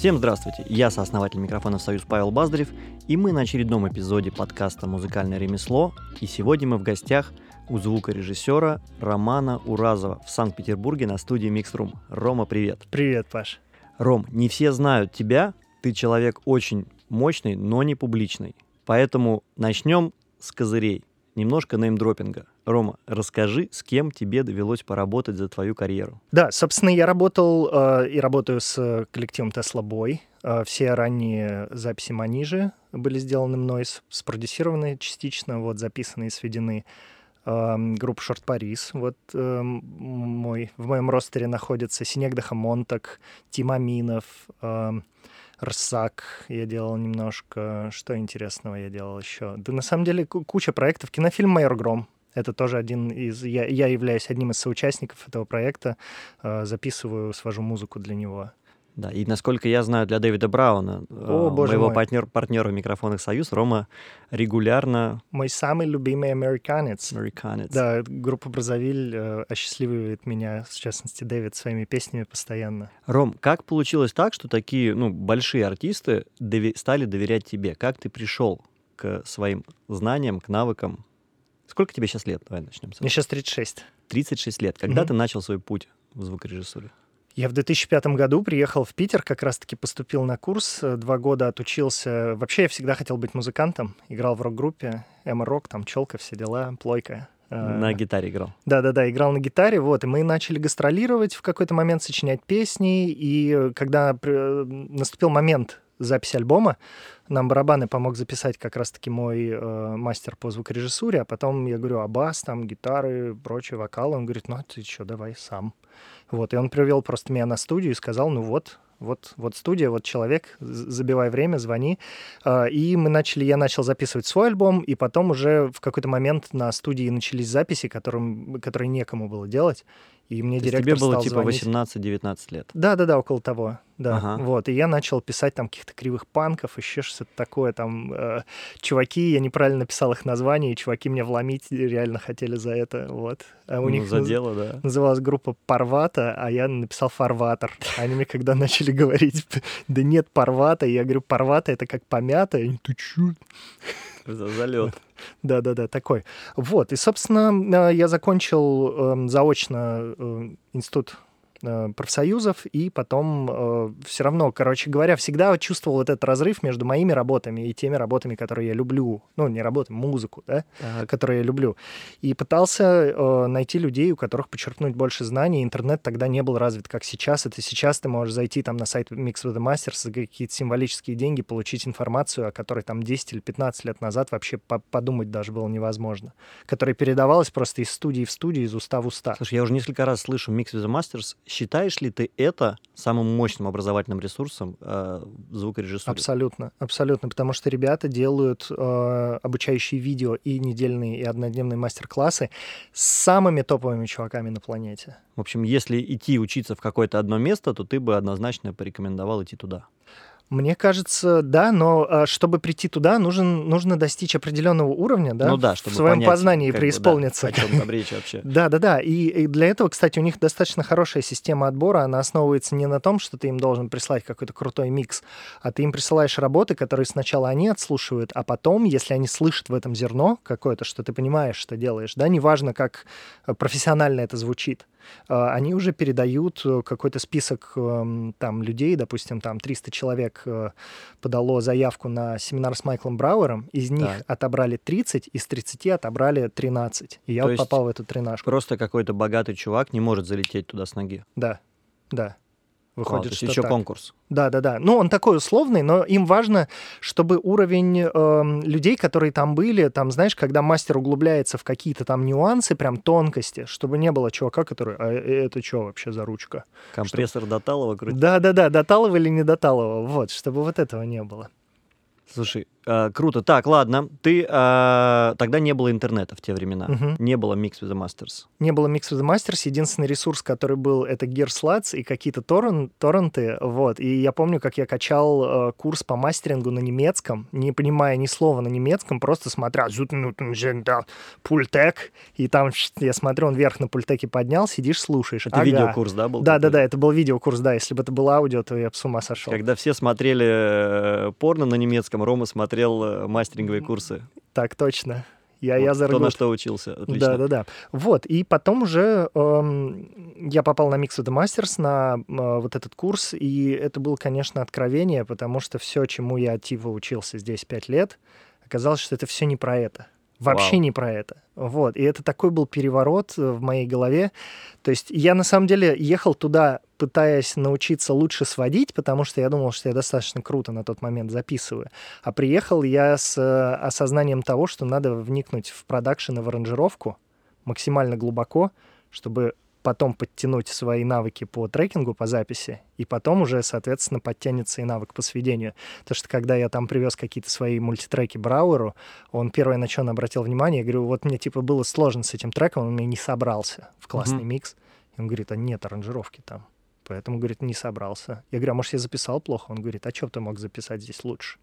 Всем здравствуйте, я сооснователь микрофонов «Союз» Павел Баздарев, и мы на очередном эпизоде подкаста «Музыкальное ремесло», и сегодня мы в гостях у звукорежиссера Романа Уразова в Санкт-Петербурге на студии Mixroom. Рома, привет. Привет, Паш. Ром, не все знают тебя, ты человек очень мощный, но не публичный. Поэтому начнем с козырей, немножко неймдропинга. Рома, расскажи, с кем тебе довелось поработать за твою карьеру. Да, собственно, я работал э, и работаю с коллективом Tesla Boy. Э, все ранние записи Манижи были сделаны мной, спродюсированы частично, вот записаны и сведены. Э, группа Шорт Парис. Вот э, мой, в моем ростере находятся Синегдаха Монтак, Тим Аминов, э, Рсак я делал немножко. Что интересного я делал еще? Да на самом деле куча проектов. Кинофильм «Майор Гром» Это тоже один из... Я, я являюсь одним из соучастников этого проекта, э, записываю, свожу музыку для него. Да, и насколько я знаю, для Дэвида Брауна, О, э, боже моего мой. партнер, партнера в микрофонах «Союз», Рома регулярно... Мой самый любимый американец. Американец. Да, группа «Бразовиль» э, осчастлививает меня, в частности, Дэвид, своими песнями постоянно. Ром, как получилось так, что такие ну, большие артисты дови- стали доверять тебе? Как ты пришел к своим знаниям, к навыкам? Сколько тебе сейчас лет? Давай начнем. Мне сейчас 36. 36 лет. Когда mm-hmm. ты начал свой путь в звукорежиссуре? Я в 2005 году приехал в Питер, как раз-таки поступил на курс, э, два года отучился. Вообще я всегда хотел быть музыкантом, играл в рок-группе, эмо-рок, там челка, все дела, плойка. Э, на гитаре играл. Да-да-да, играл на гитаре, вот, и мы начали гастролировать в какой-то момент, сочинять песни, и когда наступил момент записи альбома, нам барабаны помог записать как раз-таки мой э, мастер по звукорежиссуре, а потом я говорю, а бас, там, гитары, прочее, вокалы. Он говорит, ну, а ты что, давай сам. Вот, и он привел просто меня на студию и сказал, ну вот, вот, вот студия, вот человек, забивай время, звони. А, и мы начали, я начал записывать свой альбом, и потом уже в какой-то момент на студии начались записи, которым, которые некому было делать. И мне То директор тебе было типа 18-19 лет? Да-да-да, около того. Да, ага. вот. И я начал писать там каких-то кривых панков, еще что-то такое. Там э, чуваки, я неправильно написал их название, и чуваки меня вломить реально хотели за это. Вот. А у ну, них за наз... дело, да. называлась группа Парвата, а я написал Фарватор. Они мне когда начали говорить, да нет Парвата, я говорю, Парвата это как помято. Они, ты чё? За залет. Да-да-да, такой. Вот, и, собственно, э, я закончил э, заочно э, институт профсоюзов, и потом э, все равно, короче говоря, всегда чувствовал вот этот разрыв между моими работами и теми работами, которые я люблю. Ну, не работами, музыку, да, так. которые я люблю. И пытался э, найти людей, у которых почерпнуть больше знаний. Интернет тогда не был развит, как сейчас. Это сейчас ты можешь зайти там на сайт Mix with the Masters за какие-то символические деньги, получить информацию, о которой там 10 или 15 лет назад вообще по подумать даже было невозможно. Которая передавалась просто из студии в студию, из уста в уста. Слушай, я уже несколько раз слышу Mix with the Masters Считаешь ли ты это самым мощным образовательным ресурсом э, звукорежиссуры? Абсолютно, абсолютно, потому что ребята делают э, обучающие видео и недельные, и однодневные мастер-классы с самыми топовыми чуваками на планете. В общем, если идти учиться в какое-то одно место, то ты бы однозначно порекомендовал идти туда. Мне кажется, да, но а, чтобы прийти туда, нужен, нужно достичь определенного уровня, да, ну да чтобы в своем понять, познании преисполниться. Бы, да, о чем там речь вообще. Да, да, да. И, и для этого, кстати, у них достаточно хорошая система отбора. Она основывается не на том, что ты им должен прислать какой-то крутой микс, а ты им присылаешь работы, которые сначала они отслушивают, а потом, если они слышат в этом зерно какое-то, что ты понимаешь, что делаешь, да, неважно, как э, профессионально это звучит, они уже передают э, какой-то список эм, там людей, допустим, там 300 человек э, подало заявку на семинар с Майклом Брауэром, из них так. отобрали 30, из 30 отобрали 13. И я То вот попал в эту тринашку. Просто какой-то богатый чувак не может залететь туда с ноги. Да, да. Выходит, Вау, что еще так. конкурс. Да, да, да. Ну, он такой условный, но им важно, чтобы уровень э, людей, которые там были, там, знаешь, когда мастер углубляется в какие-то там нюансы, прям тонкости, чтобы не было чувака, который, а э, это что вообще за ручка? Компрессор что... Доталова крутит? Да, да, да, Доталова или не Доталова, вот, чтобы вот этого не было. Слушай, э, круто. Так, ладно. Ты э, тогда не было интернета в те времена. Мгм. Не было Mix with the Masters. Не было Mix with the Masters. Единственный ресурс, который был, это Gearslats и какие-то торрен- торренты. Вот. И я помню, как я качал э, курс по мастерингу на немецком, не понимая ни слова на немецком, просто смотря «Зутнутенженда пультек», и там я смотрю, он вверх на пультеке поднял, сидишь, слушаешь. Это Ага. видеокурс, да, был? Да, да, да, это был видеокурс, да. Если бы это был аудио, то я бы с ума сошел. Когда все смотрели э, порно на немецком, Рома смотрел э, мастеринговые курсы. Так точно. Я, Вот я кто на что учился. Отлично. Да, да, да. Вот, и потом уже эм, я попал на Mix the Masters, на э, вот этот курс, и это было, конечно, откровение, потому что все, чему я типа учился здесь пять лет, оказалось, что это все не про это. Вообще Вау. не про это. Вот. И это такой был переворот э, в моей голове. То есть я на самом деле ехал туда, пытаясь научиться лучше сводить, потому что я думал, что я достаточно круто на тот момент записываю. А приехал я с э, осознанием того, что надо вникнуть в продакшн и в аранжировку максимально глубоко, чтобы потом подтянуть свои навыки по трекингу, по записи, и потом уже, соответственно, подтянется и навык по сведению. Потому что когда я там привез какие-то свои мультитреки Брауэру, он первое, на что он обратил внимание, я говорю, вот мне типа было сложно с этим треком, он меня не собрался в классный Мгм. микс. И он говорит, а нет аранжировки там. Поэтому, говорит, не собрался. Я говорю, а может, я записал плохо? Он говорит, а что ты мог записать здесь лучше?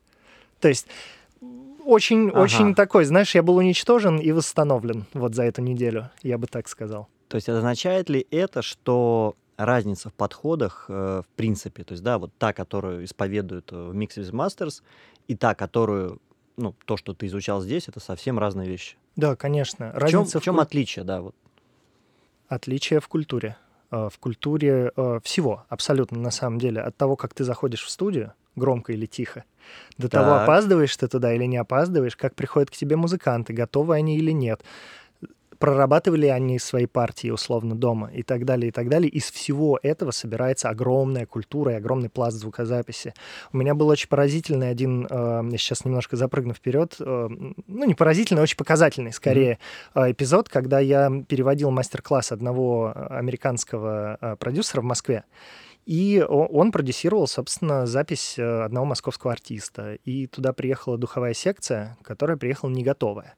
То есть очень, Ага. очень такой, знаешь, я был уничтожен и восстановлен вот за эту неделю, я бы так сказал. То есть означает ли это, что разница в подходах, э, в принципе, то есть, да, вот та, которую исповедуют э, в Mix with Masters, и та, которую, ну, то, что ты изучал здесь, это совсем разные вещи. Да, конечно. В чем, Разница в чем куль- отличие, да, вот? Отличие в культуре. Э, В культуре э, всего, абсолютно, на самом деле. От того, как ты заходишь в студию, громко или тихо, до того, Так. опаздываешь ты туда или не опаздываешь, как приходят к тебе музыканты, готовы они или нет, прорабатывали они свои партии условно дома и так далее, и так далее. Из всего этого собирается огромная культура и огромный пласт звукозаписи. У меня был очень поразительный один, э, я сейчас немножко запрыгну вперед, э, ну не поразительный, а очень показательный скорее э, эпизод, когда я переводил мастер-класс одного американского продюсера в Москве. И он продюсировал, собственно, запись одного московского артиста. И туда приехала духовая секция, которая приехала не готовая.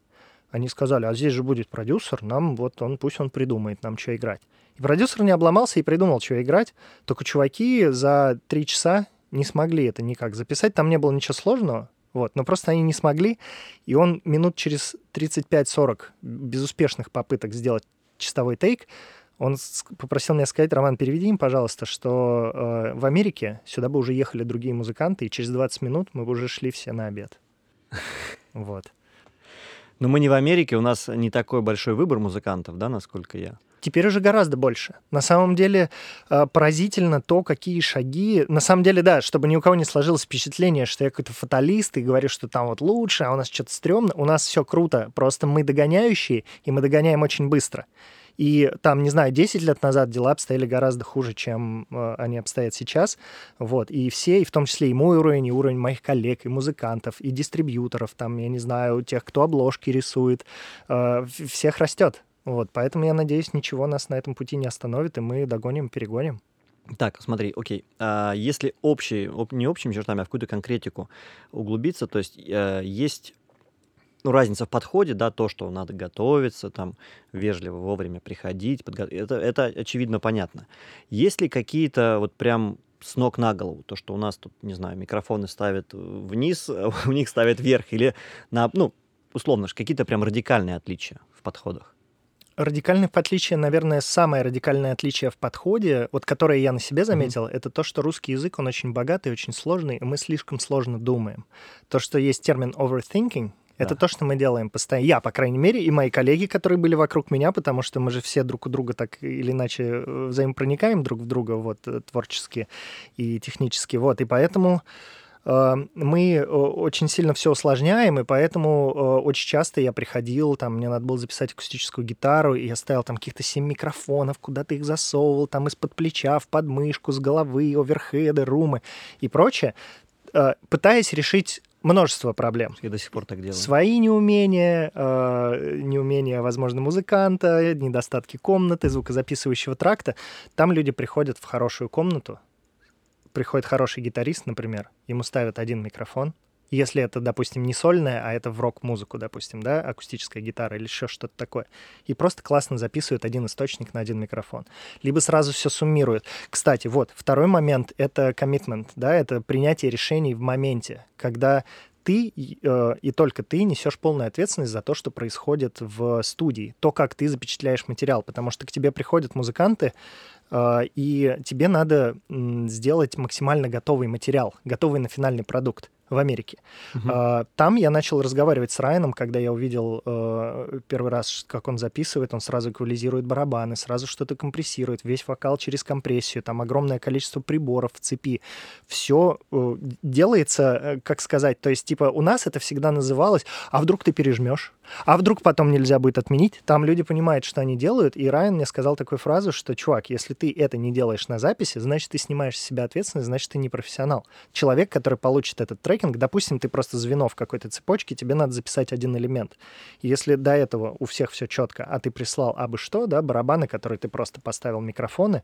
Они сказали, а здесь же будет продюсер, нам вот он, пусть он придумает нам, что играть. И продюсер не обломался и придумал, что играть. Только чуваки за три часа не смогли это никак записать. Там не было ничего сложного, вот, но просто они не смогли. И он минут через 35-40 безуспешных попыток сделать чистовой тейк, он попросил меня сказать, Роман, переведи им, пожалуйста, что э, в Америке сюда бы уже ехали другие музыканты, и через 20 минут мы бы уже шли все на обед. Вот. Но мы не в Америке, у нас не такой большой выбор музыкантов, да, насколько я. Теперь уже гораздо больше. На самом деле э, поразительно то, какие шаги... На самом деле, да, чтобы ни у кого не сложилось впечатление, что я какой-то фаталист и говорю, что там вот лучше, а у нас что-то стрёмно. У нас все круто, просто мы догоняющие, и мы догоняем очень быстро. И там, не знаю, 10 лет назад дела обстояли гораздо хуже, чем э, они обстоят сейчас. Вот. И все, и в том числе и мой уровень, и уровень моих коллег, и музыкантов, и дистрибьюторов, там, я не знаю, тех, кто обложки рисует, э, всех растет. Вот, поэтому я надеюсь, ничего нас на этом пути не остановит, и мы догоним, перегоним. Так, смотри, окей. А если общий, оп- не общими чертами, а в какую-то конкретику углубиться, то есть э, есть ну, разница в подходе, да, то, что надо готовиться, там, вежливо вовремя приходить, подго- это, это очевидно понятно. Есть ли какие-то вот прям с ног на голову, то, что у нас тут, не знаю, микрофоны ставят вниз, а у них ставят вверх, или, на, ну, условно, ж, какие-то прям радикальные отличия в подходах? Радикальное отличие, наверное, самое радикальное отличие в подходе, вот которое я на себе заметил, это то, что русский язык, он очень богатый, очень сложный, и мы слишком сложно думаем. То, что есть термин overthinking, это Да. то, что мы делаем постоянно. Я, по крайней мере, и мои коллеги, которые были вокруг меня, потому что мы же все друг у друга так или иначе э, взаимопроникаем друг в друга, вот, э, творчески и технически, вот, и поэтому э, мы очень сильно все усложняем, и поэтому очень часто я приходил, там, мне надо было записать акустическую гитару, и я ставил там каких-то семь микрофонов, куда-то их засовывал, там из-под плеча, в подмышку, с головы, оверхеды, румы и прочее, пытаясь решить множество проблем. Я до сих пор так делаю. Свои неумения, э, неумения, возможно, музыканта, недостатки комнаты, звукозаписывающего тракта. Там люди приходят в хорошую комнату, приходит хороший гитарист, например, ему ставят один микрофон, если это, допустим, не сольная, а это в рок-музыку, допустим, да, акустическая гитара или еще что-то такое. И просто классно записывают один источник на один микрофон. Либо сразу все суммируют. Кстати, вот, второй момент — это commitment, да, это принятие решений в моменте, когда ты э, и только ты несешь полную ответственность за то, что происходит в студии, то, как ты запечатляешь материал, потому что к тебе приходят музыканты, э, и тебе надо э, сделать максимально готовый материал, готовый на финальный продукт в Америке. Uh-huh. Там я начал разговаривать с Райаном, когда я увидел э, первый раз, как он записывает, он сразу эквализирует барабаны, сразу что-то компрессирует, весь вокал через компрессию, там огромное количество приборов в цепи. Все э, делается, э, как сказать, то есть типа у нас это всегда называлось, а вдруг ты пережмешь, а вдруг потом нельзя будет отменить. Там люди понимают, что они делают, и Райан мне сказал такую фразу, что, чувак, если ты это не делаешь на записи, значит, ты снимаешь с себя ответственность, значит, ты не профессионал. Человек, который получит этот трек, трекинг, допустим, ты просто звено в какой-то цепочке, тебе надо записать один элемент. если до этого у всех все четко, а ты прислал абы что, да, барабаны, которые ты просто поставил микрофоны,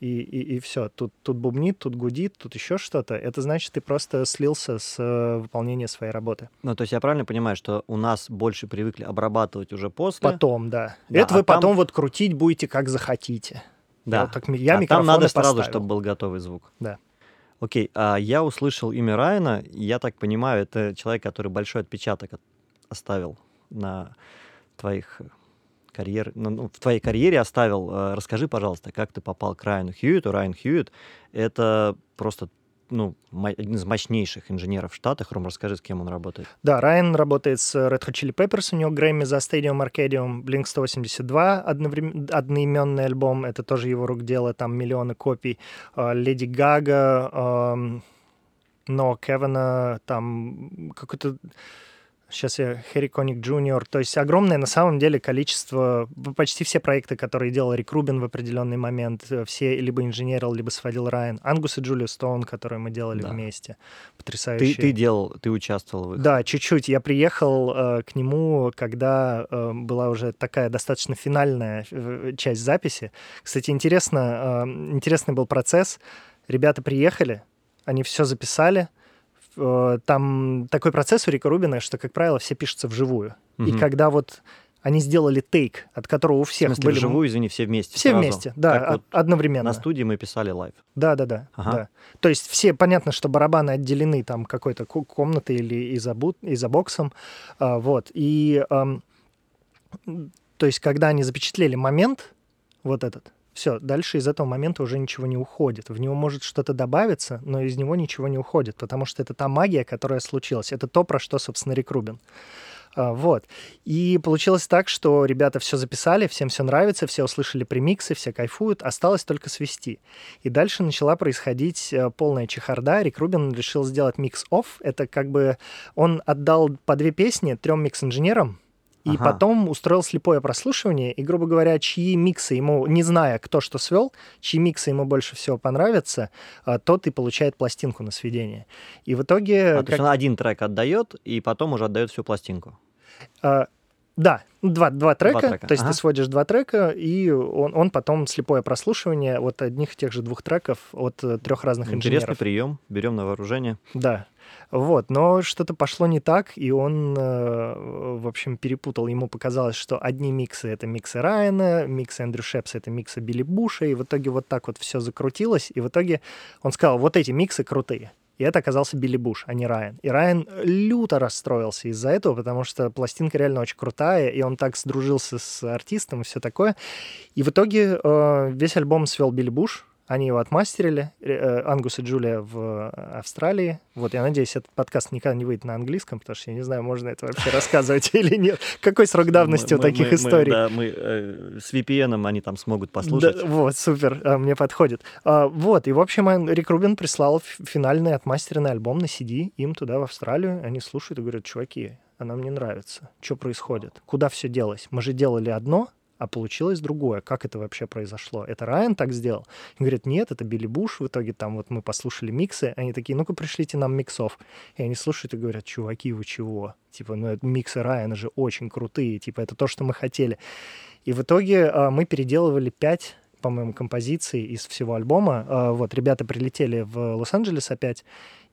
и, и, и все. Тут, тут бубнит, тут гудит, тут еще что-то. Это значит, ты просто слился с э, выполнения своей работы. Ну, то есть я правильно понимаю, что у нас больше привыкли обрабатывать уже после? Потом, да. да Это а вы там... потом вот крутить будете как захотите. Да. Я, так, я а там надо поставил. сразу, чтобы был готовый звук. Да. Окей, а я услышал имя Райана, я так понимаю, это человек, который большой отпечаток оставил на твоих карьер, ну, ну, в твоей карьере оставил. Э, расскажи, пожалуйста, как ты попал к Райану Хьюиту. Райан Хьюит — это просто ну, один из мощнейших инженеров в Штатах. Ром, расскажи, с кем он работает. Да, Райан работает с Red Hot Chili Peppers, у него Грэмми за Stadium Arcadium, Blink-182, одноврем... одноименный альбом, это тоже его рук дело, там миллионы копий. А, Леди Гага, но Кевина, там какой-то Сейчас я Хэри Коник Джуниор. То есть огромное на самом деле количество, почти все проекты, которые делал Рик Рубин в определенный момент, э, все либо инженерил, либо сводил Райан. Ангус и Джулия Стоун, которые мы делали да. вместе. Потрясающие. Ты, ты делал, ты участвовал в их? Да, чуть-чуть. Я приехал э, к нему, когда э, была уже такая достаточно финальная э, часть записи. Кстати, интересно, э, интересный был процесс. Ребята приехали, они все записали, там такой процесс у Рика Рубина, что, как правило, все пишутся вживую. Угу. И когда вот они сделали тейк, от которого у всех в смысле, были... вживую, извини, все вместе Все сразу. вместе, да, как вот одновременно. На студии мы писали live. Да, да, да, ага. да. То есть все, понятно, что барабаны отделены там какой-то комнатой или iso booth, изобоксом, а, вот. И, а, то есть, когда они запечатлели момент, вот этот, все, дальше из этого момента уже ничего не уходит. В него может что-то добавиться, но из него ничего не уходит, потому что это та магия, которая случилась. Это то, про что, собственно, Рик Рубин. А, вот. И получилось так, что ребята все записали, всем все нравится, все услышали премиксы, все кайфуют, осталось только свести. И дальше начала происходить э, полная чехарда. Рик Рубин решил сделать mix-off. Это как бы он отдал по две песни трем микс-инженерам, и ага. потом устроил слепое прослушивание, и, грубо говоря, чьи миксы ему, не зная, кто что свел, чьи миксы ему больше всего понравятся, а, тот и получает пластинку на сведение. И в итоге... А, как... То есть он один трек отдает, и потом уже отдает всю пластинку? А, да, два, два, трека, два трека. То есть ага. ты сводишь два трека, и он, он потом слепое прослушивание от одних и тех же двух треков от э, трех разных Интересный инженеров. Интересный прием, берем на вооружение. Да. Вот, но что-то пошло не так, и он, э, в общем, перепутал. Ему показалось, что одни миксы — это миксы Райана, миксы Эндрю Шепса — это миксы Билли Буша, и в итоге вот так вот все закрутилось, и в итоге он сказал, вот эти миксы крутые. И это оказался Билли Буш, а не Райан. И Райан люто расстроился из-за этого, потому что пластинка реально очень крутая, и он так сдружился с артистом и все такое. И в итоге э, весь альбом свел Билли Буш, они его отмастерили, э, Ангус и Джулия в Австралии. Вот, я надеюсь, этот подкаст никогда не выйдет на английском, потому что я не знаю, можно это вообще рассказывать или нет. Какой срок давности у таких историй? Да, мы э, с VPN они там смогут послушать. Вот, супер, а, мне подходит. А, вот, и, в общем, Рик Рубин прислал финальный отмастеренный альбом на CD им туда, в Австралию. Они слушают и говорят, чуваки, она мне нравится. Что происходит? Куда все делось? Мы же делали одно, а получилось другое. Как это вообще произошло? Это Райан так сделал? И говорит, нет, это Билли Буш. В итоге там вот мы послушали миксы, они такие, ну-ка пришлите нам миксов. И они слушают и говорят, чуваки, вы чего? Типа, ну миксы Райана же очень крутые, типа это то, что мы хотели. И в итоге а, мы переделывали пять по-моему, композиций из всего альбома. А, вот, ребята прилетели в Лос-Анджелес опять,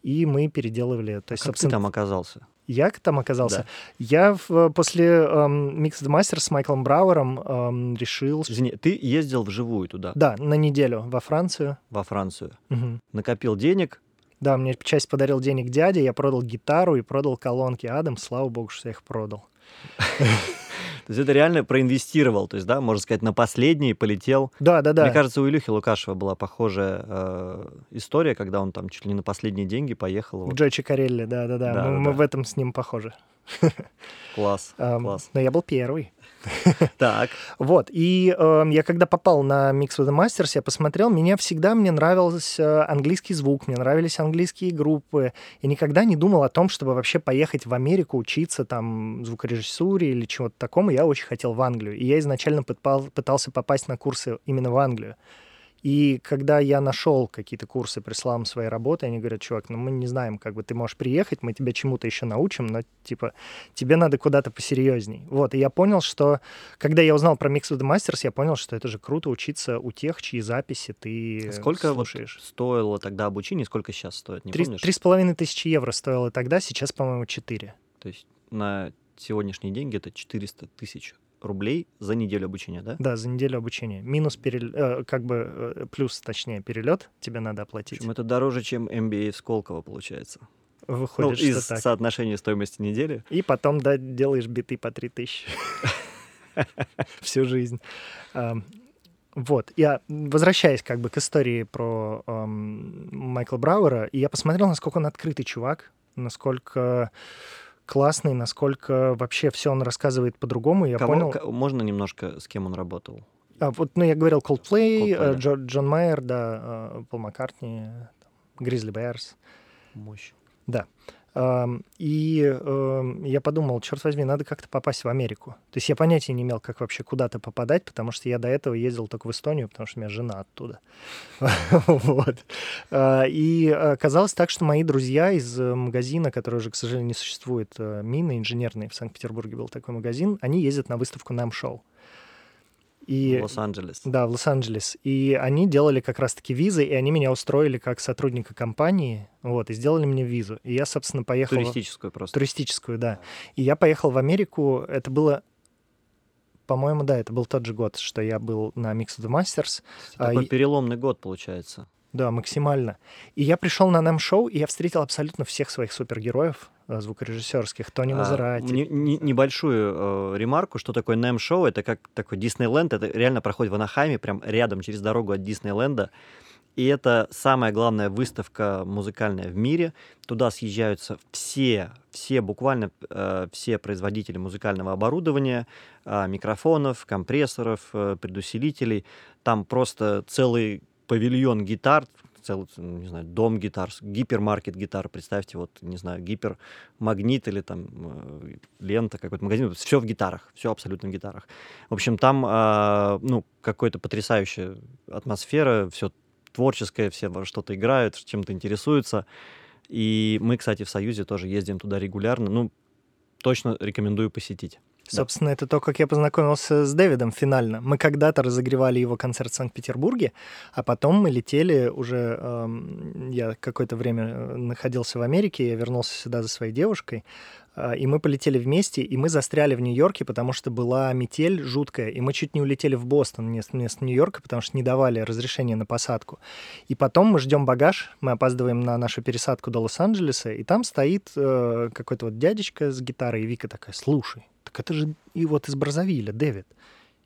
и мы переделывали. То А есть, как ты собственно, там оказался? Я там оказался. Да. Я в- после эм, Mixed Master с Майклом Брауэром эм, решил... Извини, ты ездил вживую туда, Да, на неделю во Францию. во Францию, Мгм. накопил денег, Да, мне часть подарил денег дядя, я продал гитару и продал колонки Адам, слава богу, что я их продал. то есть это реально проинвестировал, то есть, да, можно сказать, на последний полетел. Да, да, да. Мне кажется, у Илюхи Лукашева была похожая э, история, когда он там чуть ли не на последние деньги поехал. Вот. Джо Чикарелли, да, да, да. Да, Мы, да, мы да. в этом с ним похожи. Класс, класс. Но я был первый. Так, Вот, и эм, я когда попал на Mix with the Masters, я посмотрел, меня всегда, мне нравился английский звук, мне нравились английские группы. Я никогда не думал о том, чтобы вообще поехать в Америку учиться там звукорежиссуре или чего-то такому. Я очень хотел в Англию. И я изначально пытал- пытался попасть на курсы именно в Англию. И когда я нашел какие-то курсы, прислал им свои работы, они говорят, чувак, ну мы не знаем, как бы ты можешь приехать, мы тебя чему-то еще научим, но типа тебе надо куда-то посерьезней. Вот, и я понял, что когда я узнал про Mix with the Masters, я понял, что это же круто учиться у тех, чьи записи ты сколько вот слушаешь. стоило тогда обучение, сколько сейчас стоит, не Три помнишь? три с половиной тысячи евро стоило тогда, сейчас, по-моему, четыре. То есть на сегодняшние деньги это 400 тысяч рублей за неделю обучения, да? Да, за неделю обучения. Минус, перел- э, как бы, э, плюс, точнее, перелет тебе надо оплатить. Причем это дороже, чем MBA в Сколково получается. Выходит, ну, из так. соотношения стоимости недели. И потом, да, делаешь биты по 3000 всю жизнь. Ам, Вот, я возвращаясь как бы к истории про ам, Майкла Брауэра, и я посмотрел, насколько он открытый чувак, насколько классный, насколько вообще все он рассказывает по-другому. Я Кого- понял. ко- можно немножко с кем он работал? А, вот, ну, я говорил Coldplay, Coldplay, э, да. Джо- Джон Майер, да, э, Пол Маккартни, Гризли Бэрс. Мощь. Ам, И эм, я подумал, черт возьми, надо как-то попасть в Америку. То есть я понятия не имел, как вообще куда-то попадать, потому что я до этого ездил только в Эстонию, потому что у меня жена оттуда. Вот. А, И оказалось так, что мои друзья из магазина, который уже, к сожалению, не существует, э, Мины инженерный, в Санкт-Петербурге был такой магазин, они ездят на выставку Нам Шоу. И В Лос-Анджелес. да, в Лос-Анджелес. И они делали как раз-таки визы, и они меня устроили как сотрудника компании, вот, и сделали мне визу. И я, собственно, поехал... Туристическую просто. Туристическую, да. И я поехал в Америку, это было... По-моему, да, это был тот же год, что я был на Mix of the Masters. А, Такой и- переломный год получается. Да, максимально. И я пришел на нам шоу, и я встретил абсолютно всех своих супергероев э, звукорежиссерских. Тони А, Мазерати. не- не- небольшую э, ремарку, что такое NEM шоу это как такой Диснейленд, это реально проходит в Анахайме, прям рядом через дорогу от Диснейленда. И это самая главная выставка музыкальная в мире. Туда съезжаются все, все буквально э, все производители музыкального оборудования, э, микрофонов, компрессоров, э, предусилителей. Там просто целый павильон гитар, целый, не знаю, дом гитар, гипермаркет гитар. Представьте, вот, не знаю, гипермагнит или там э, лента какой-то магазин. Все в гитарах, все абсолютно в гитарах. В общем, там, а, ну, какая-то потрясающая атмосфера, все творческое, все что-то играют, чем-то интересуются. И мы, кстати, в Союзе тоже ездим туда регулярно. Ну, точно рекомендую посетить. Собственно, это то, как я познакомился с Дэвидом финально. Мы когда-то разогревали его концерт в Санкт-Петербурге, а потом мы летели уже... эм, я какое-то время э, находился в Америке, я вернулся сюда за своей девушкой, э, и мы полетели вместе, и мы застряли в Нью-Йорке, потому что была метель жуткая, и мы чуть не улетели в Бостон вместо Нью-Йорка, потому что не давали разрешения на посадку. И потом мы ждем багаж, мы опаздываем на нашу пересадку до Лос-Анджелеса, и там стоит э, какой-то вот дядечка с гитарой, и Вика такая, слушай, так это же и вот из Бразовиля, Дэвид.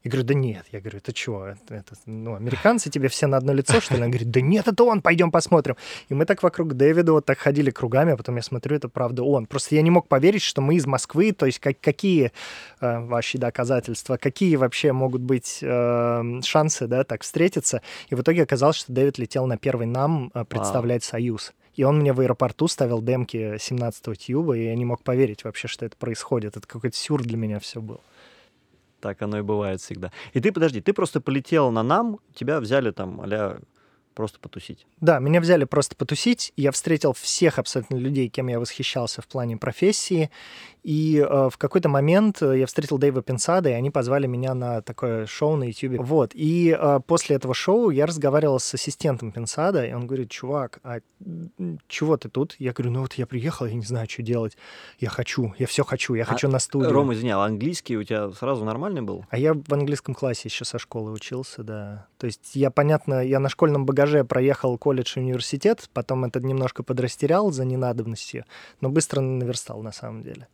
Я говорю, да нет. Я говорю, это чего? Это, это, ну, американцы тебе все на одно лицо, что ли? Она говорит, да нет, это он, пойдем посмотрим. И мы так вокруг Дэвида вот так ходили кругами, а потом я смотрю, это правда он. Просто я не мог поверить, что мы из Москвы, то есть как, какие э, ваши доказательства, какие вообще могут быть э, шансы, да, так встретиться. И в итоге оказалось, что Дэвид летел на первый нам э, представлять Союз. И он мне в аэропорту ставил демки 17-го тьюба, и я не мог поверить вообще, что это происходит. Это какой-то сюр для меня все был. Так оно и бывает всегда. И ты, подожди, ты просто полетел на нам, тебя взяли там а просто потусить. Да, меня взяли просто потусить. Я встретил всех абсолютно людей, кем я восхищался в плане профессии. И э, в какой-то момент э, я встретил Дэйва Пенсада, и они позвали меня на такое шоу на YouTube. Вот. И э, после этого шоу я разговаривал с ассистентом Пенсада, и он говорит, чувак, а чего ты тут? Я говорю, ну вот я приехал, я не знаю, что делать. Я хочу, я все хочу, я а, хочу на студию. Рома, извини, а английский у тебя сразу нормальный был? А я в английском классе еще со школы учился, да. То есть я, понятно, я на школьном багаже проехал колледж и университет, потом это немножко подрастерял за ненадобностью, но быстро наверстал на самом деле.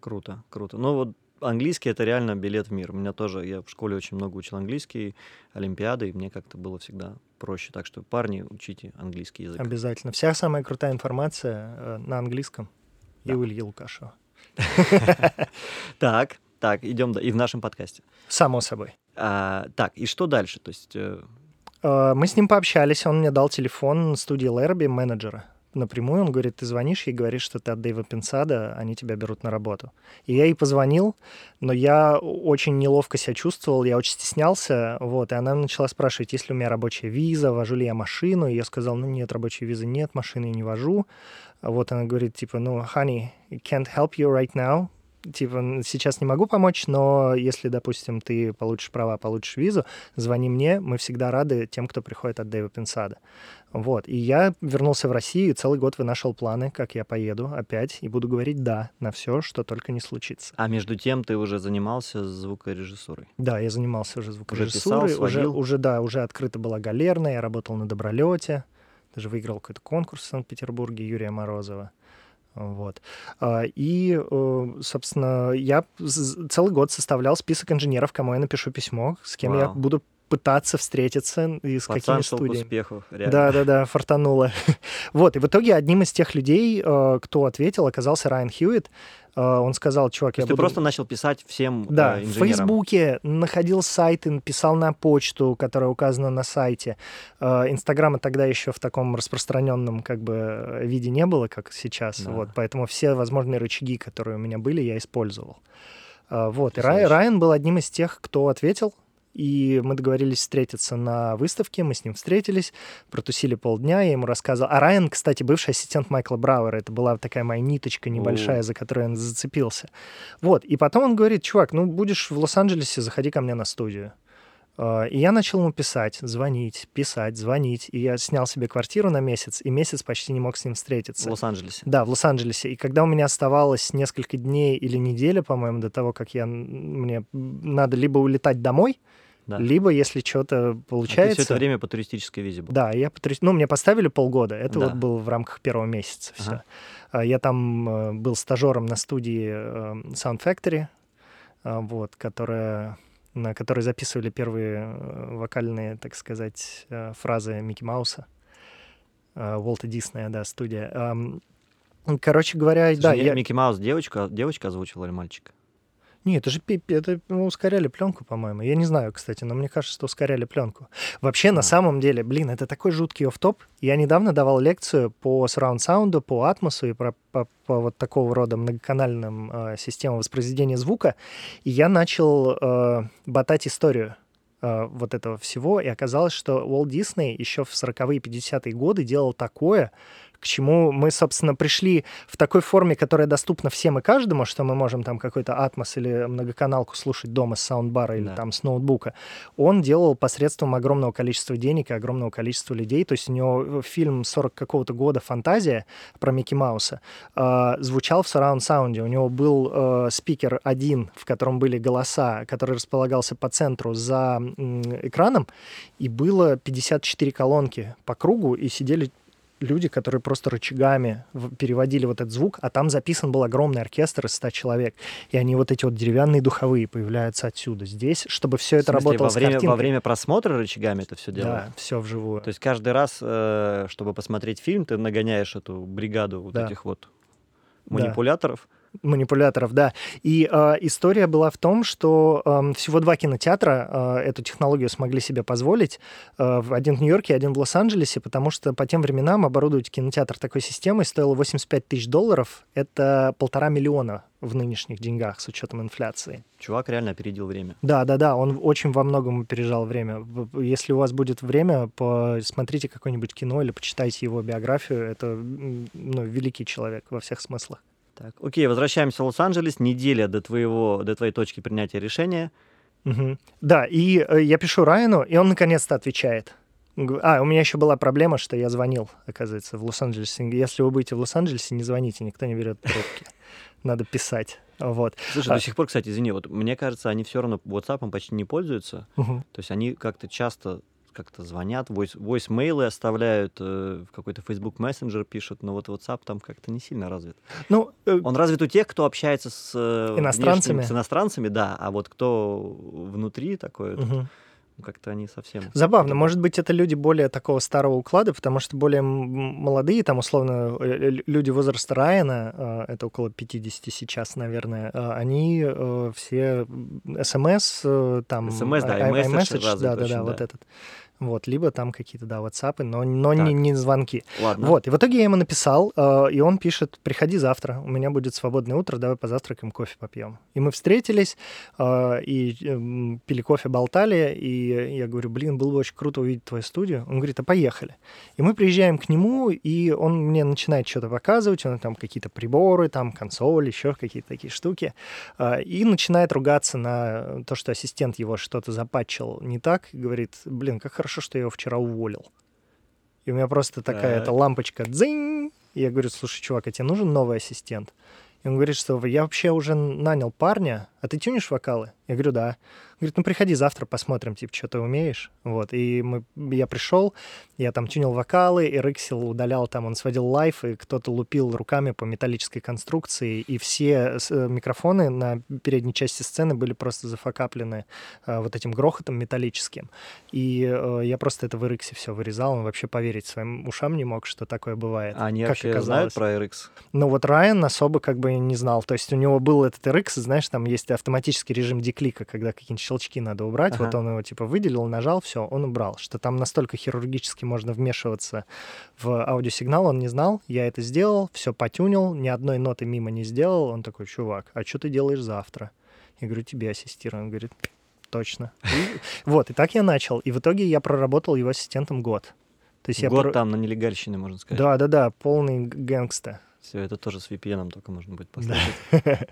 Круто, круто. Ну вот английский это реально билет в мир. У меня тоже, я в школе очень много учил английский, олимпиады, и мне как-то было всегда проще. Так что, парни, учите английский язык. Обязательно. Вся самая крутая информация э, на английском да. и у Ильи Лукашева. Так, так, идем и в нашем подкасте. Само собой. А, так, и что дальше? То есть... Э, мы с ним пообщались, он мне дал телефон студии Лерби, менеджера напрямую, он говорит, ты звонишь? Ей, говоришь, что ты от Дэйва Пинсада, они тебя берут на работу. И я ей позвонил, но я очень неловко себя чувствовал, я очень стеснялся, вот, и она начала спрашивать, есть ли у меня рабочая виза, вожу ли я машину, и я сказал, ну нет, рабочей визы нет, машины не вожу. Вот она говорит, типа, ну, honey, can't help you right now, типа, сейчас не могу помочь, но если, допустим, ты получишь права, получишь визу, звони мне, мы всегда рады тем, кто приходит от Дэйва Пинсада. Вот, и я вернулся в Россию, и целый год вынашивал планы, как я поеду опять, и буду говорить «да» на все, что только не случится. А между тем ты уже занимался звукорежиссурой? Да, я занимался уже звукорежиссурой. Уже, писал, уже, уже, да, уже открыта была галерная, я работал на Добролете, даже выиграл какой-то конкурс в Санкт-Петербурге Юрия Морозова. Вот. А, и, э, собственно, я целый год составлял список инженеров, кому я напишу письмо, с кем Вау. я буду пытаться встретиться и с какими студиями. успехов, реально. Да, да, да, фартануло. вот, и в итоге одним из тех людей, э, кто ответил, оказался Райан Хьюитт. Э, он сказал, чувак, я буду... ты просто начал писать всем Да, э, в Фейсбуке находил сайты, писал на почту, которая указана на сайте. Инстаграма тогда еще в таком распространенном как бы виде не было, как сейчас. Да. Вот, поэтому все возможные рычаги, которые у меня были, я использовал. Вот, и Райан был одним из тех, кто ответил, и мы договорились встретиться на выставке, мы с ним встретились, протусили полдня, я ему рассказывал. А Райан, кстати, бывший ассистент Майкла Брауэра, это была такая моя ниточка небольшая, за которую он зацепился. Вот, и потом он говорит, чувак, ну будешь в Лос-Анджелесе, заходи ко мне на студию. А, и я начал ему писать, звонить, писать, звонить. И я снял себе квартиру на месяц, и месяц почти не мог с ним встретиться. В Лос-Анджелесе? Да, в Лос-Анджелесе. И когда у меня оставалось несколько дней или неделя, по-моему, до того, как я, мне надо либо улетать домой, да. Либо, если что-то получается... А ты все это время по туристической визе был? Да, я по тури... Ну, мне поставили полгода. Это да. вот было в рамках первого месяца все. Ага. А, я там э, был стажером на студии э, Sound Factory, э, вот, которая на которой записывали первые вокальные, так сказать, фразы Микки Мауса. Уолта Диснея, да, студия. Короче говоря, Слушай, да, я... Микки Маус девочка, девочка озвучила или мальчик? Нет, это же это ну, ускоряли пленку, по-моему. Я не знаю, кстати, но мне кажется, что ускоряли пленку. Вообще, а. на самом деле, блин, это такой жуткий оф-топ. Я недавно давал лекцию по surround sound, по атмосу и про, по, по вот такого рода многоканальным э, системам воспроизведения звука. И я начал э, ботать историю э, вот этого всего, и оказалось, что Уолт Дисней еще в 40-е 50-е годы делал такое, к чему мы, собственно, пришли в такой форме, которая доступна всем и каждому, что мы можем там какой-то атмос или многоканалку слушать дома с саундбара или да. там с ноутбука. Он делал посредством огромного количества денег и огромного количества людей. То есть у него фильм 40 какого-то года «Фантазия» про Микки Мауса э, звучал в surround саунде. У него был э, спикер один, в котором были голоса, который располагался по центру за э, экраном, и было 54 колонки по кругу, и сидели люди, которые просто рычагами переводили вот этот звук, а там записан был огромный оркестр из 100 человек, и они вот эти вот деревянные духовые появляются отсюда. Здесь, чтобы все это смысле, работало во время, во время просмотра рычагами это все дело? Да, все вживую. То есть каждый раз, э, чтобы посмотреть фильм, ты нагоняешь эту бригаду вот да. этих вот манипуляторов, Манипуляторов, да. И э, история была в том, что э, всего два кинотеатра э, эту технологию смогли себе позволить. Э, один в Нью-Йорке, один в Лос-Анджелесе, потому что по тем временам оборудовать кинотеатр такой системой стоило 85 тысяч долларов. Это полтора миллиона в нынешних деньгах с учетом инфляции. Чувак реально опередил время. Да, да, да, он очень во многом опережал время. Если у вас будет время, посмотрите какое-нибудь кино или почитайте его биографию. Это ну, великий человек во всех смыслах. Так, окей, возвращаемся в Лос-Анджелес. Неделя до, твоего, до твоей точки принятия решения. Угу. Да, и э, я пишу Райану, и он наконец-то отвечает. А, у меня еще была проблема, что я звонил, оказывается, в Лос-Анджелесе. Если вы будете в Лос-Анджелесе, не звоните, никто не берет трубки. Надо писать. Вот. Слушай, а... до сих пор, кстати, извини, вот мне кажется, они все равно WhatsApp почти не пользуются. Угу. То есть они как-то часто как-то звонят, voice-мейлы оставляют, э, в какой-то Facebook Messenger пишут, но вот WhatsApp там как-то не сильно развит. Ну, э, Он развит у тех, кто общается с э, иностранцами. Внешним, с иностранцами, да, а вот кто внутри такой, угу. как-то они совсем... Забавно, может быть, это люди более такого старого уклада, потому что более молодые, там, условно, э, люди возраста Райана, э, это около 50 сейчас, наверное, они все СМС, там... СМС, да, iMessage, да-да-да, вот этот вот, либо там какие-то, да, WhatsApp, но, но не, не звонки. Ладно. Вот, и в итоге я ему написал, э, и он пишет, приходи завтра, у меня будет свободное утро, давай позавтракаем, кофе попьем. И мы встретились, э, и э, пили кофе, болтали, и я говорю, блин, было бы очень круто увидеть твою студию. Он говорит, а поехали. И мы приезжаем к нему, и он мне начинает что-то показывать, он там какие-то приборы, там консоль, еще какие-то такие штуки, э, и начинает ругаться на то, что ассистент его что-то запатчил не так, говорит, блин, как хорошо хорошо, что я его вчера уволил. И у меня просто такая эта лампочка дзынь. И я говорю, слушай, чувак, а тебе нужен новый ассистент? И он говорит, что я вообще уже нанял парня, а ты тюнишь вокалы? Я говорю, да. Говорит, ну приходи завтра, посмотрим, типа, что ты умеешь. Вот, и мы, я пришел, я там тюнил вокалы, и Рексил удалял там, он сводил лайф, и кто-то лупил руками по металлической конструкции, и все э, микрофоны на передней части сцены были просто зафакаплены э, вот этим грохотом металлическим. И э, я просто это в RX все вырезал, он вообще поверить своим ушам не мог, что такое бывает. А они как вообще оказалось. знают про RX? Ну вот Райан особо как бы не знал, то есть у него был этот RX, знаешь, там есть автоматический режим деклика, когда какие-нибудь щелчки надо убрать. Ага. Вот он его типа выделил, нажал, все, он убрал. Что там настолько хирургически можно вмешиваться в аудиосигнал, он не знал. Я это сделал, все потюнил, ни одной ноты мимо не сделал. Он такой, чувак, а что ты делаешь завтра? Я говорю, тебе ассистирую. Он говорит, точно. И, вот, и так я начал. И в итоге я проработал его ассистентом год. То есть год я там на нелегальщине, можно сказать. Да, да, да, полный гэнгста. Все, это тоже с VPN только можно будет поставить.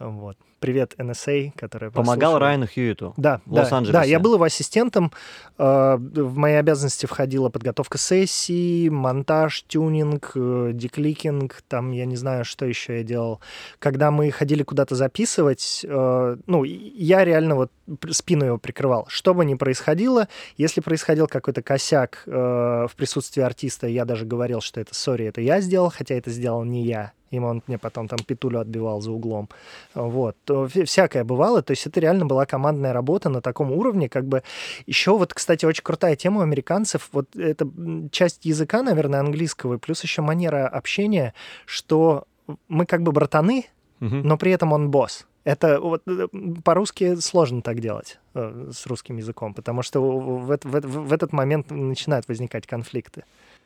Вот. Привет, NSA, который Помогал Райану Хьюиту да, в Лос-Анджелесе. Да, я был его ассистентом. Э, в мои обязанности входила подготовка сессий, монтаж, тюнинг, э, декликинг, там я не знаю, что еще я делал. Когда мы ходили куда-то записывать, э, ну, я реально вот спину его прикрывал. Что бы ни происходило, если происходил какой-то косяк в присутствии артиста, я даже говорил, что это, сори, это я сделал, хотя это сделал не я. Ему он мне потом там петулю отбивал за углом. Вот. Всякое бывало. То есть это реально была командная работа на таком уровне. Как бы еще вот, кстати, очень крутая тема у американцев. Вот это часть языка, наверное, английского, и плюс еще манера общения, что мы как бы братаны, угу. но при этом он босс. Это вот э, по-русски сложно так делать э, с русским языком, потому что в, в, в, в этот момент начинают возникать конфликты.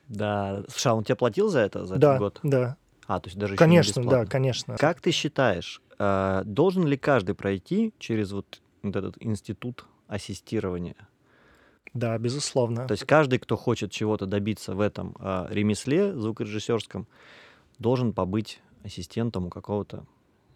Да. Слушай, а он тебе платил за это, за да, этот год? Да, а, то есть даже Конечно, да, конечно. Как ты считаешь, э, должен ли каждый пройти через вот, вот этот институт ассистирования? Да, безусловно. То есть каждый, кто хочет чего-то добиться в этом э, ремесле звукорежиссерском, должен побыть ассистентом у какого-то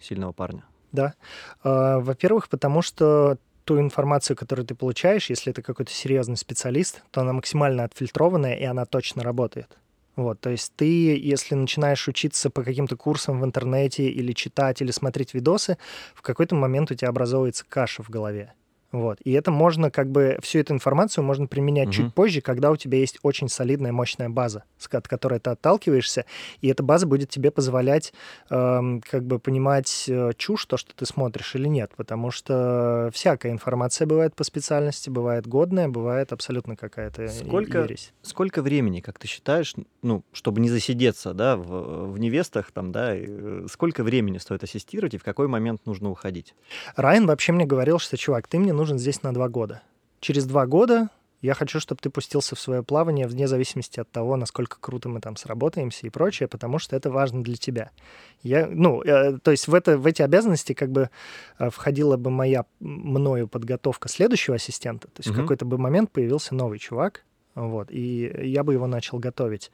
сильного парня. Да. Э, во-первых, потому что ту информацию, которую ты получаешь, если это какой-то серьезный специалист, то она максимально отфильтрованная, и она точно работает. Вот, то есть ты, если начинаешь учиться по каким-то курсам в интернете или читать, или смотреть видосы, в какой-то момент у тебя образовывается каша в голове. Вот. И это можно как бы, всю эту информацию можно применять Мгм. чуть позже, когда у тебя есть очень солидная, мощная база, от которой ты отталкиваешься, и эта база будет тебе позволять эм, как бы понимать э, чушь, то, что ты смотришь или нет, потому что всякая информация бывает по специальности, бывает годная, бывает абсолютно какая-то э, Сколько- ересь. Сколько времени, как ты считаешь, ну, чтобы не засидеться, да, в, в невестах, там, да, э, сколько времени стоит ассистировать и в какой момент нужно уходить? Райан вообще мне говорил, что, чувак, ты мне нужен здесь на два года. Через два года я хочу, чтобы ты пустился в свое плавание вне зависимости от того, насколько круто мы там сработаемся и прочее, потому что это важно для тебя. Я, ну, э, то есть в, это, в эти обязанности как бы э, входила бы моя мною подготовка следующего ассистента. То есть в Мгм. какой-то бы момент появился новый чувак, вот, и я бы его начал готовить.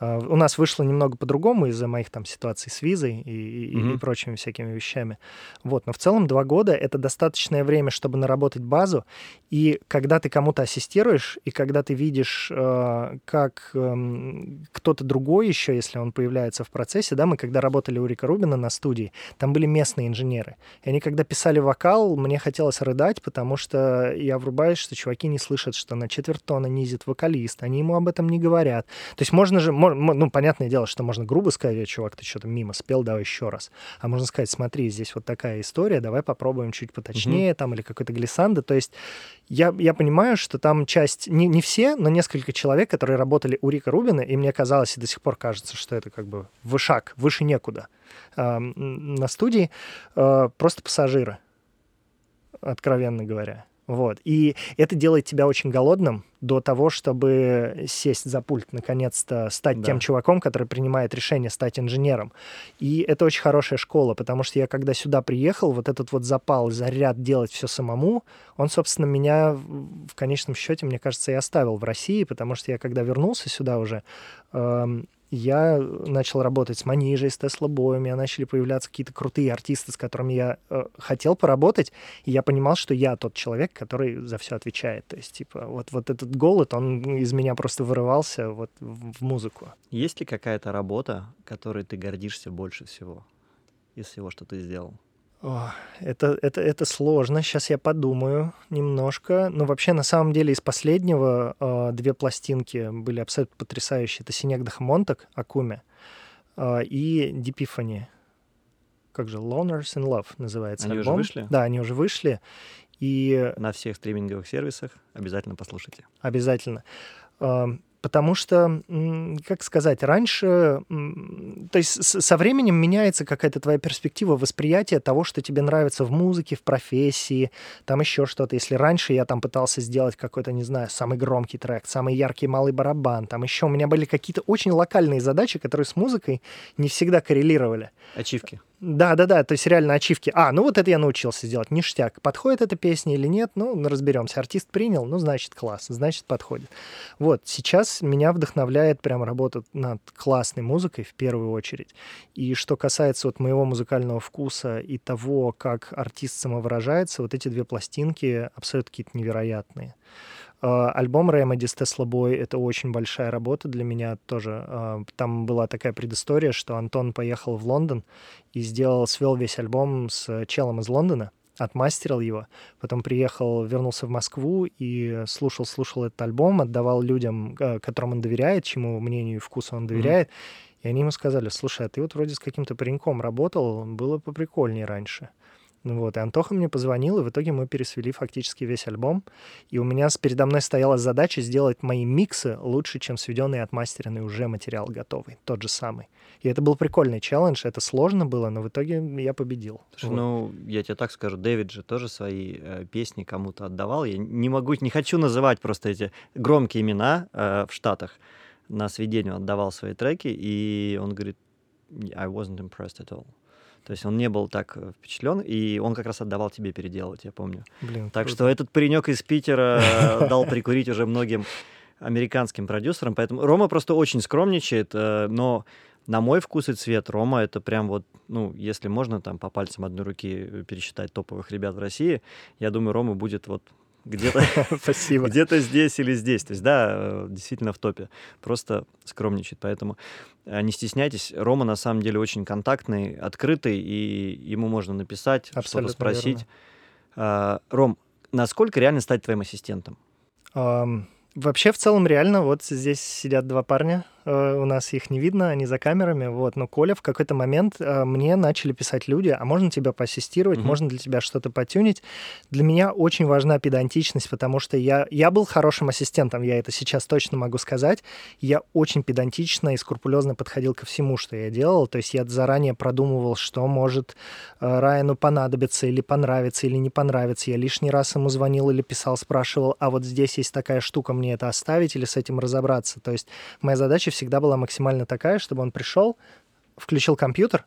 А, У нас вышло немного по-другому из-за моих там ситуаций с визой и, и- и Мгм. прочими всякими вещами. Вот, но в целом два года — это достаточное время, чтобы наработать базу. И когда ты кому-то ассистируешь, и когда ты видишь, э, как эм, кто-то другой еще, если он появляется в процессе, да, мы когда работали у Рика Рубина на студии, там были местные инженеры. И они, когда писали вокал, мне хотелось рыдать, потому что я врубаюсь, что чуваки не слышат, что на четверть тона низит вокалист, они ему об этом не говорят. То есть можно же, ну, понятное дело, что можно грубо сказать, «Э, чувак, ты что-то мимо спел, давай еще раз. А можно сказать, смотри, здесь вот такая история, давай попробуем чуть поточнее, там, или какой-то глиссандо. То есть я, я понимаю, что там часть, не, не все, но несколько человек, которые работали у Рика Рубина, и мне казалось, и до сих пор кажется, что это как бы вышаг, выше некуда ам, на студии, э, просто пассажиры, откровенно говоря. Вот. И это делает тебя очень голодным до того, чтобы сесть за пульт, наконец-то стать Да. тем чуваком, который принимает решение стать инженером. И это очень хорошая школа, потому что я когда сюда приехал, вот этот вот запал, заряд делать все самому, он, собственно, меня в конечном счете, мне кажется, и оставил в России, потому что я когда вернулся сюда уже, эм, я начал работать с Манижей, с Тесла Боем, меня начали появляться какие-то крутые артисты, с которыми я э, хотел поработать, и я понимал, что я тот человек, который за все отвечает. То есть, типа, вот, вот этот голод, он из меня просто вырывался вот в музыку. Есть ли какая-то работа, которой ты гордишься больше всего из всего, что ты сделал? О, это, это, это сложно. Сейчас я подумаю немножко. Но вообще, на самом деле, из последнего э, две пластинки были абсолютно потрясающие. Это Синек Дахмонтак, Акуме, э, и Дипифани. Как же? Loners in Love называется Они уже альбом. вышли? Да, они уже вышли. И На всех стриминговых сервисах обязательно послушайте. Обязательно. Эм, Потому что, как сказать, раньше, то есть со временем меняется какая-то твоя перспектива восприятия того, что тебе нравится в музыке, в профессии, там еще что-то. Если раньше я там пытался сделать какой-то, не знаю, самый громкий трек, самый яркий малый барабан, там еще у меня были какие-то очень локальные задачи, которые с музыкой не всегда коррелировали. Ачивки. Да, да, да, то есть реально ачивки. А, ну вот это я научился делать, ништяк. Подходит эта песня или нет, ну, разберемся. Артист принял, ну, значит, класс, значит, подходит. Вот, сейчас меня вдохновляет прям работа над классной музыкой в первую очередь. И что касается вот моего музыкального вкуса и того, как артист самовыражается, вот эти две пластинки абсолютно какие-то невероятные. Э, Альбом Remedy с Tesla Boy — это очень большая работа для меня тоже. Э, Там была такая предыстория, что Антон поехал в Лондон и сделал, свел весь альбом с челом из Лондона, отмастерил его, потом приехал, вернулся в Москву и слушал, слушал этот альбом, отдавал людям, э, которым он доверяет, чему мнению и вкусу он доверяет, и они ему сказали, слушай, а ты вот вроде с каким-то пареньком работал, было поприкольнее раньше. Ну Вот, и Антоха мне позвонил, и в итоге мы пересвели фактически весь альбом. И у меня передо мной стояла задача сделать мои миксы лучше, чем сведенный и отмастеренный уже материал готовый, тот же самый. И это был прикольный челлендж, это сложно было, но в итоге я победил. Слушай, Вот. ну, я тебе так скажу, Дэвид же тоже свои э, песни кому-то отдавал. Я не могу, не хочу называть просто эти громкие имена э, в Штатах. На сведению отдавал свои треки, и он говорит, I wasn't impressed at all. То есть он не был так э, впечатлен, и он как раз отдавал тебе переделывать, я помню. Блин, Так круто. что этот паренек из Питера э, дал прикурить уже многим американским продюсерам. Поэтому Рома просто очень скромничает, э, но на мой вкус и цвет Рома это прям вот, ну, если можно там по пальцам одной руки пересчитать топовых ребят в России, я думаю, Рома будет вот где-то Спасибо. где-то здесь или здесь. То есть, да, э, действительно в топе. Просто скромничает. Поэтому э, не стесняйтесь. Рома на самом деле очень контактный, открытый, и ему можно написать, что-то спросить. верно. А, Ром, насколько реально стать твоим ассистентом? Um, вообще, в целом, реально, вот здесь сидят два парня, у нас их не видно, они за камерами, вот. Но Коля в какой-то момент э, мне начали писать люди, а можно тебя поассистировать, mm-hmm. можно для тебя что-то потюнить. Для меня очень важна педантичность, потому что я, я был хорошим ассистентом, я это сейчас точно могу сказать. Я очень педантично и скрупулезно подходил ко всему, что я делал. То есть я заранее продумывал, что может э, Райану понадобиться или понравиться, или не понравиться. Я лишний раз ему звонил или писал, спрашивал, а вот здесь есть такая штука, мне это оставить или с этим разобраться. То есть моя задача всегда была максимально такая, чтобы он пришел, включил компьютер,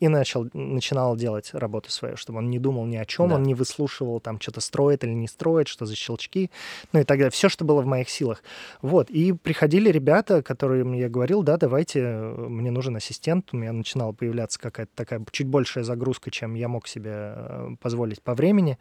и начал, начинал делать работу свою, чтобы он не думал ни о чем, да. он не выслушивал, там, что-то строит или не строит, что за щелчки, ну и так далее. Все, что было в моих силах. Вот. И приходили ребята, которым я говорил, да, давайте, мне нужен ассистент. У меня начинала появляться какая-то такая чуть большая загрузка, чем я мог себе э, позволить по времени.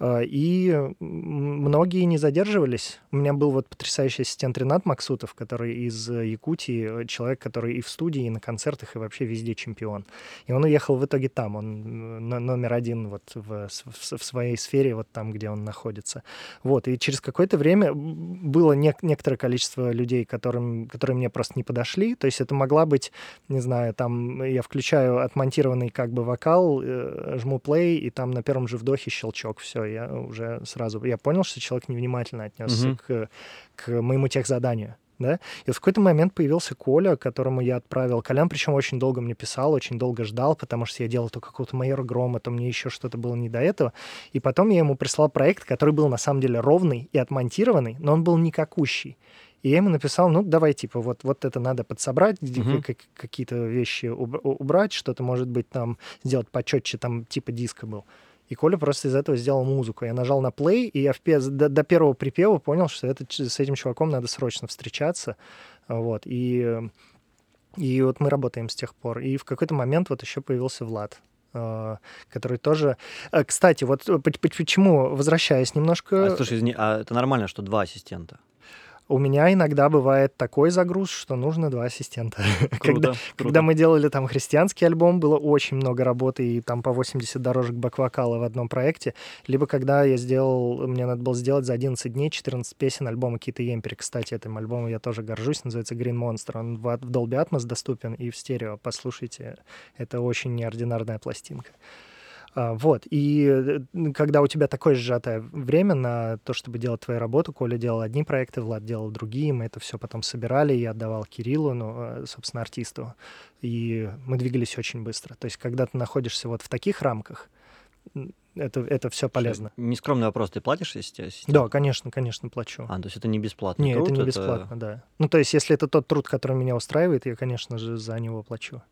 Э, и многие не задерживались. У меня был вот потрясающий ассистент Ренат Максутов, который из Якутии, э, человек, который и в студии, и на концертах, и вообще везде чемпион. И он уехал в итоге там, он номер один вот в, в, в своей сфере, вот там, где он находится. Вот, и через какое-то время было не, некоторое количество людей, которым, которые мне просто не подошли, то есть это могла быть, не знаю, там я включаю отмонтированный как бы вокал, э, жму play, и там на первом же вдохе щелчок, все, я уже сразу, я понял, что человек невнимательно отнесся mm-hmm. к, к моему техзаданию да, и в какой-то момент появился Коля, которому я отправил. Колян, причем очень долго мне писал, очень долго ждал, потому что я делал то какого-то майора Грома, то мне еще что-то было не до этого. И потом я ему прислал проект, который был на самом деле ровный и отмонтированный, но он был никакущий. И я ему написал, ну, давай, типа, вот, вот это надо подсобрать, uh-huh. какие-то вещи убрать, что-то, может быть, там сделать почетче, там, типа диска был. И Коля просто из этого сделал музыку. Я нажал на play, и я в, до, до первого припева понял, что это, с этим чуваком надо срочно встречаться. Вот. И, и вот мы работаем с тех пор. И в какой-то момент вот еще появился Влад а, который тоже... А, кстати, вот почему, возвращаясь немножко... А, слушай, извини, а это нормально, что два ассистента? У меня иногда бывает такой загруз, что нужно два ассистента. Круто, когда, круто. когда мы делали там христианский альбом, было очень много работы, и там по 80 дорожек бэк-вокала в одном проекте. Либо когда я сделал, мне надо было сделать за 11 дней 14 песен альбома Кита Емпери. Кстати, этим альбомом я тоже горжусь, называется Green Monster. Он в, в Dolby Atmos доступен и в стерео. Послушайте, это очень неординарная пластинка. А, вот. И э, когда у тебя такое сжатое время на то, чтобы делать твою работу, Коля делал одни проекты, Влад делал другие, мы это все потом собирали, я отдавал Кириллу, ну, э, собственно, артисту, и мы двигались очень быстро. То есть, когда ты находишься вот в таких рамках, это, это все полезно. Нескромный вопрос, ты платишь, если Да, конечно, конечно, плачу. А, то есть это не бесплатно? Нет, это не бесплатно, это... да. Ну, то есть, если это тот труд, который меня устраивает, я, конечно же, за него плачу.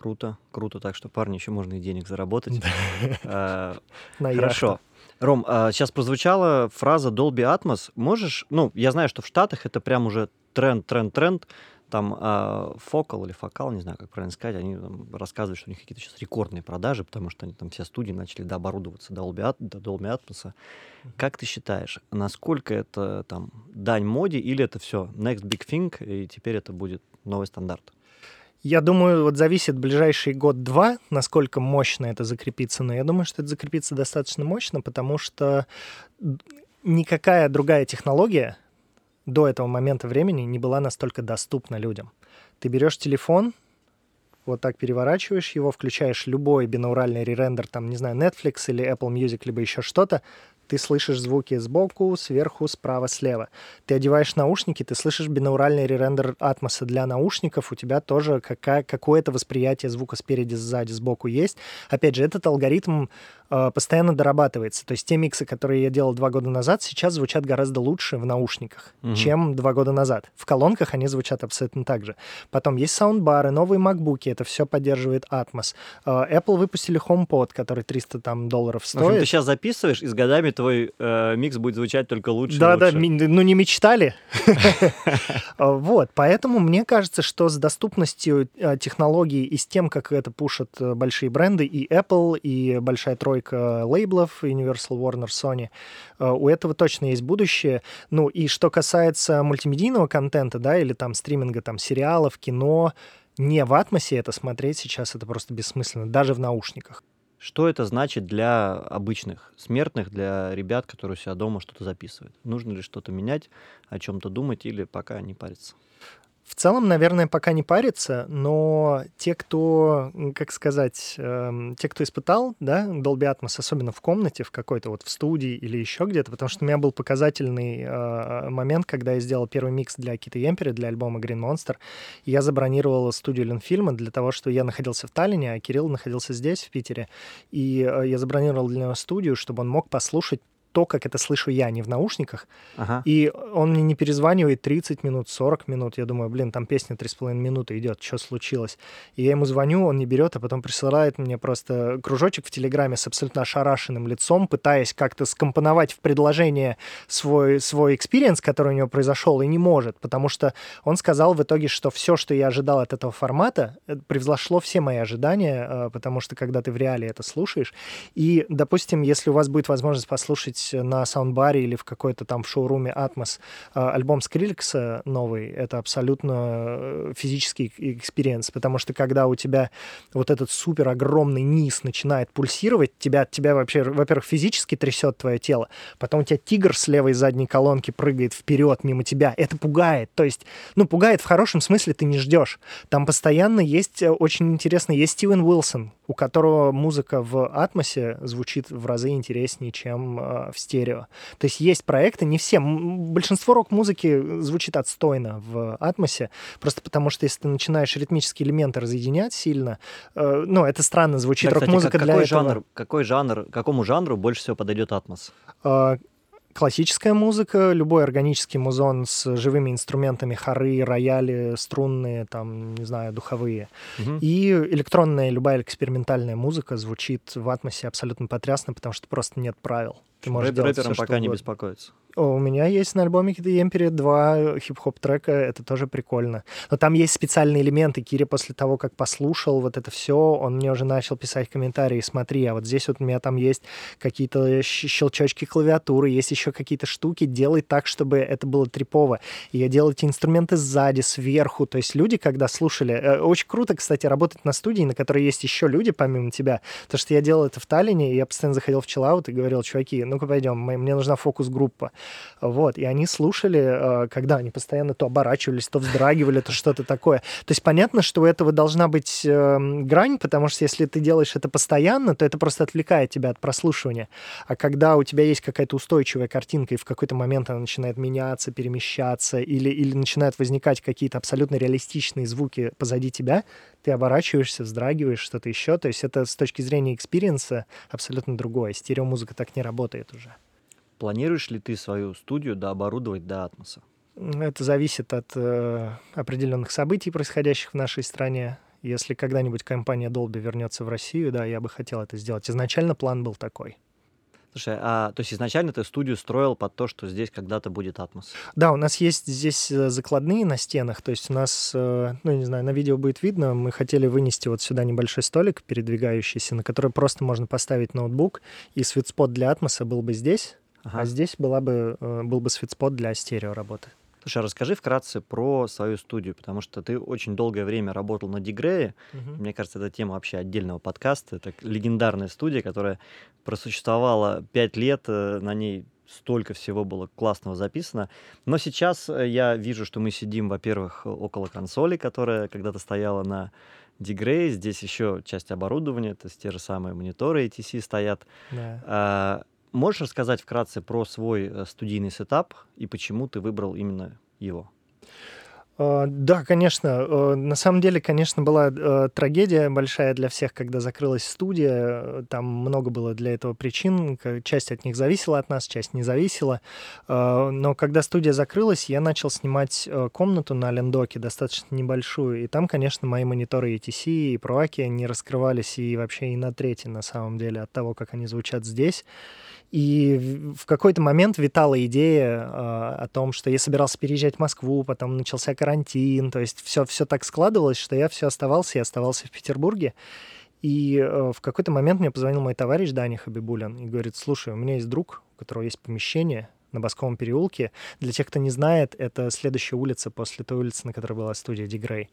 Круто, круто. Так что, парни, еще можно и денег заработать. А, хорошо. Ром, сейчас а, прозвучала фраза Dolby Atmos. Можешь, ну, я знаю, что в Штатах это прям уже тренд, тренд, тренд. Там Focal или Focal, не знаю, как правильно сказать, они рассказывают, что у них какие-то сейчас рекордные продажи, потому что они там все студии начали дооборудоваться до Dolby, до Dolby Atmos. Как ты считаешь, насколько это там дань моде или это все next big thing, и теперь это будет новый стандарт? Я думаю, вот зависит ближайший год-два, насколько мощно это закрепится, но я думаю, что это закрепится достаточно мощно, потому что никакая другая технология до этого момента времени не была настолько доступна людям. Ты берешь телефон, вот так переворачиваешь его, включаешь любой бинауральный ререндер, там, не знаю, Netflix или Apple Music, либо еще что-то, ты слышишь звуки сбоку, сверху, справа, слева. Ты одеваешь наушники, ты слышишь бинауральный ререндер атмоса для наушников, у тебя тоже какая, какое-то восприятие звука спереди, сзади, сбоку есть. Опять же, этот алгоритм э, постоянно дорабатывается. То есть те миксы, которые я делал два года назад, сейчас звучат гораздо лучше в наушниках, угу. чем два года назад. В колонках они звучат абсолютно так же. Потом есть саундбары, новые макбуки, это все поддерживает Atmos. Э, Apple выпустили HomePod, который 300 там, долларов стоит. В общем, ты сейчас записываешь, и с годами твой э, микс будет звучать только лучше. Да, да, ну не мечтали. Вот, поэтому мне кажется, что с доступностью э, технологий и с тем, как это пушат э, большие бренды, и Apple, и большая тройка лейблов, Universal, Warner, Sony, э, у этого точно есть будущее. Ну и что касается мультимедийного контента, да, или там стриминга, там сериалов, кино, не в атмосе это смотреть сейчас, это просто бессмысленно, даже в наушниках. Что это значит для обычных смертных, для ребят, которые у себя дома что-то записывают? Нужно ли что-то менять, о чем-то думать или пока не париться? В целом, наверное, пока не парится, но те, кто, как сказать, э, те, кто испытал, да, Dolby Atmos, особенно в комнате, в какой-то вот в студии или еще где-то, потому что у меня был показательный э, момент, когда я сделал первый микс для Кита Емпери, для альбома Green Monster, и я забронировал студию Ленфильма для того, что я находился в Таллине, а Кирилл находился здесь, в Питере, и э, я забронировал для него студию, чтобы он мог послушать то, как это слышу я, не в наушниках. Ага. И он мне не перезванивает 30 минут, 40 минут. Я думаю, блин, там песня 3,5 минуты идет, что случилось? И я ему звоню, он не берет, а потом присылает мне просто кружочек в Телеграме с абсолютно ошарашенным лицом, пытаясь как-то скомпоновать в предложение свой, свой experience, который у него произошел, и не может, потому что он сказал в итоге, что все, что я ожидал от этого формата, э, превзошло все мои ожидания, э, потому что когда ты в реале это слушаешь, и, допустим, если у вас будет возможность послушать послушать на саундбаре или в какой-то там в шоуруме Atmos а, альбом Скриллекса новый, это абсолютно э, физический experience, потому что когда у тебя вот этот супер огромный низ начинает пульсировать, тебя, тебя вообще, во-первых, физически трясет твое тело, потом у тебя тигр с левой задней колонки прыгает вперед мимо тебя, это пугает, то есть, ну, пугает в хорошем смысле, ты не ждешь. Там постоянно есть э, очень интересно, есть Стивен Уилсон, у которого музыка в атмосе звучит в разы интереснее, чем э, в стерео. То есть есть проекты, не все. Большинство рок-музыки звучит отстойно в атмосе, просто потому что если ты начинаешь ритмические элементы разъединять сильно, э, ну, это странно звучит. Да, Рок-музыка как, для какой этого... Жанр, какой жанр, какому жанру больше всего подойдет атмос? Э, классическая музыка, любой органический музон с живыми инструментами, хоры, рояли, струнные, там, не знаю, духовые. Угу. И электронная, любая экспериментальная музыка звучит в атмосе абсолютно потрясно, потому что просто нет правил. Ты можешь Рэп, рэперам пока не беспокоиться. У меня есть на альбоме The Emperor два хип-хоп трека, это тоже прикольно. Но там есть специальные элементы. Кири после того, как послушал вот это все, он мне уже начал писать комментарии, смотри, а вот здесь вот у меня там есть какие-то щелчочки клавиатуры, есть еще какие-то штуки, делай так, чтобы это было трипово. И я делал эти инструменты сзади, сверху. То есть люди, когда слушали... Э, очень круто, кстати, работать на студии, на которой есть еще люди, помимо тебя. Потому что я делал это в Таллине, и я постоянно заходил в чиллаут и говорил, чуваки, ну-ка пойдем, мне нужна фокус-группа. Вот, и они слушали, э, когда они постоянно то оборачивались, то вздрагивали, то что-то такое. То есть понятно, что у этого должна быть эм, грань, потому что если ты делаешь это постоянно, то это просто отвлекает тебя от прослушивания. А когда у тебя есть какая-то устойчивая картинка, и в какой-то момент она начинает меняться, перемещаться, или, или начинают возникать какие-то абсолютно реалистичные звуки позади тебя, ты оборачиваешься, вздрагиваешь, что-то еще. То есть это с точки зрения experience а абсолютно другое. Стереомузыка так не работает уже. Планируешь ли ты свою студию дооборудовать до Атмоса? Это зависит от э, определенных событий, происходящих в нашей стране. Если когда-нибудь компания Dolby вернется в Россию, да, я бы хотел это сделать. Изначально план был такой. Слушай, а то есть изначально ты студию строил под то, что здесь когда-то будет атмос? Да, у нас есть здесь э, закладные на стенах, то есть у нас, э, ну, не знаю, на видео будет видно, мы хотели вынести вот сюда небольшой столик передвигающийся, на который просто можно поставить ноутбук, и светспот для атмоса был бы здесь, ага. а здесь была бы, э, был бы светспот для стерео работы. Слушай, а расскажи вкратце про свою студию, потому что ты очень долгое время работал на Дигрее. Угу. Мне кажется, это тема вообще отдельного подкаста. Это легендарная студия, которая просуществовала пять лет, э, на ней столько всего было классного записано. Но сейчас э, я вижу, что мы сидим, во-первых, около консоли, которая когда-то стояла на Дигрей. Здесь еще часть оборудования, то есть те же самые мониторы ATC стоят. Да. А, Можешь рассказать вкратце про свой э, студийный сетап и почему ты выбрал именно его? А, да, конечно. Э, на самом деле, конечно, была э, трагедия большая для всех, когда закрылась студия. Там много было для этого причин. Часть от них зависела от нас, часть не зависела. Но когда студия закрылась, я начал снимать комнату на Лендоке, достаточно небольшую. И там, конечно, мои мониторы ETC и ProAki не раскрывались и вообще и на трети, на самом деле, от того, как они звучат здесь. И в какой-то момент витала идея э, о том, что я собирался переезжать в Москву, потом начался карантин, то есть все, все так складывалось, что я все оставался и оставался в Петербурге. И э, в какой-то момент мне позвонил мой товарищ Даня Хабибулин и говорит, слушай, у меня есть друг, у которого есть помещение, на Басковом переулке. Для тех, кто не знает, это следующая улица после той улицы, на которой была студия Дигрей.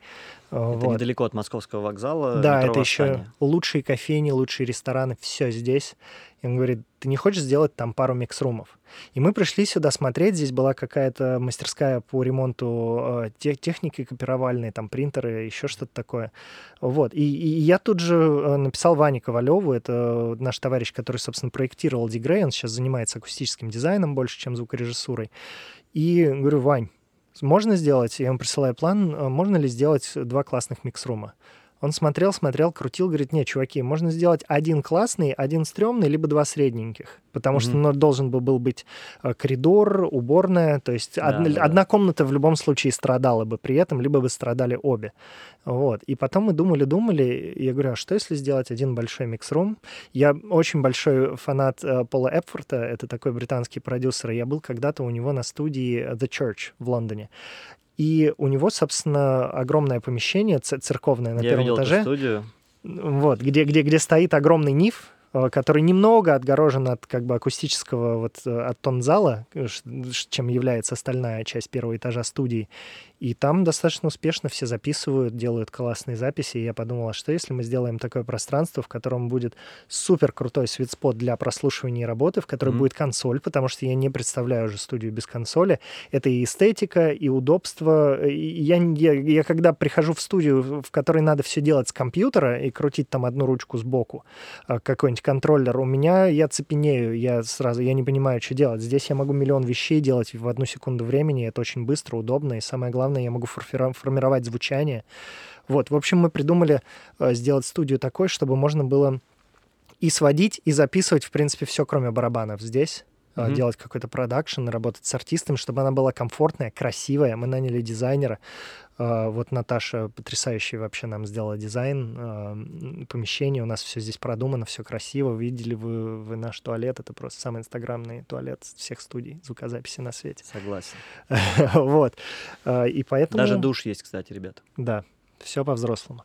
Это вот. недалеко от Московского вокзала. Да, это еще лучшие кофейни, лучшие рестораны, все здесь. И он говорит, ты не хочешь сделать там пару микс-румов? И мы пришли сюда смотреть, здесь была какая-то мастерская по ремонту э, тех, техники копировальной, там принтеры, еще что-то такое. Вот. И, и я тут же э, написал Ване Ковалеву, это наш товарищ, который, собственно, проектировал Дигрей, он сейчас занимается акустическим дизайном больше, чем звукорежиссурой. И говорю, Вань, можно сделать, я ему присылаю план, э, можно ли сделать два классных микс-рума? Он смотрел, смотрел, крутил, говорит, нет, чуваки, можно сделать один классный, один стрёмный, либо два средненьких. Потому mm-hmm. что ну, должен был, был быть э, коридор, уборная, то есть да, одна, да. одна комната в любом случае страдала бы при этом, либо бы страдали обе. Вот. И потом мы думали-думали, я говорю, а что если сделать один большой микс-рум? Я очень большой фанат э, Пола Эпфорта, это такой британский продюсер, я был когда-то у него на студии The Church в Лондоне. И у него, собственно, огромное помещение церковное на Я первом видел этаже. Эту студию. Вот, где, где, где стоит огромный ниф, Э, который немного отгорожен от как бы акустического вот э, от тонзала, чем является остальная часть первого этажа студии. И там достаточно успешно все записывают, делают классные записи. И я подумала, что если мы сделаем такое пространство, в котором будет супер крутой светспот для прослушивания работы, в которой mm-hmm. будет консоль, потому что я не представляю уже студию без консоли. Это и эстетика, и удобство. И я, я, я когда прихожу в студию, в которой надо все делать с компьютера и крутить там одну ручку сбоку, а, какой-нибудь контроллер, у меня я цепенею, я сразу, я не понимаю, что делать. Здесь я могу миллион вещей делать в одну секунду времени, это очень быстро, удобно, и самое главное, я могу формировать звучание. Вот, в общем, мы придумали э, сделать студию такой, чтобы можно было и сводить, и записывать, в принципе, все, кроме барабанов здесь mm-hmm. делать какой-то продакшн, работать с артистом, чтобы она была комфортная, красивая. Мы наняли дизайнера. А, вот Наташа потрясающий вообще нам сделала дизайн а, помещения. У нас все здесь продумано, все красиво. Видели вы, вы наш туалет? Это просто самый инстаграмный туалет всех студий звукозаписи на свете. Согласен. Вот. И поэтому... Даже душ есть, кстати, ребята. Да, все по-взрослому.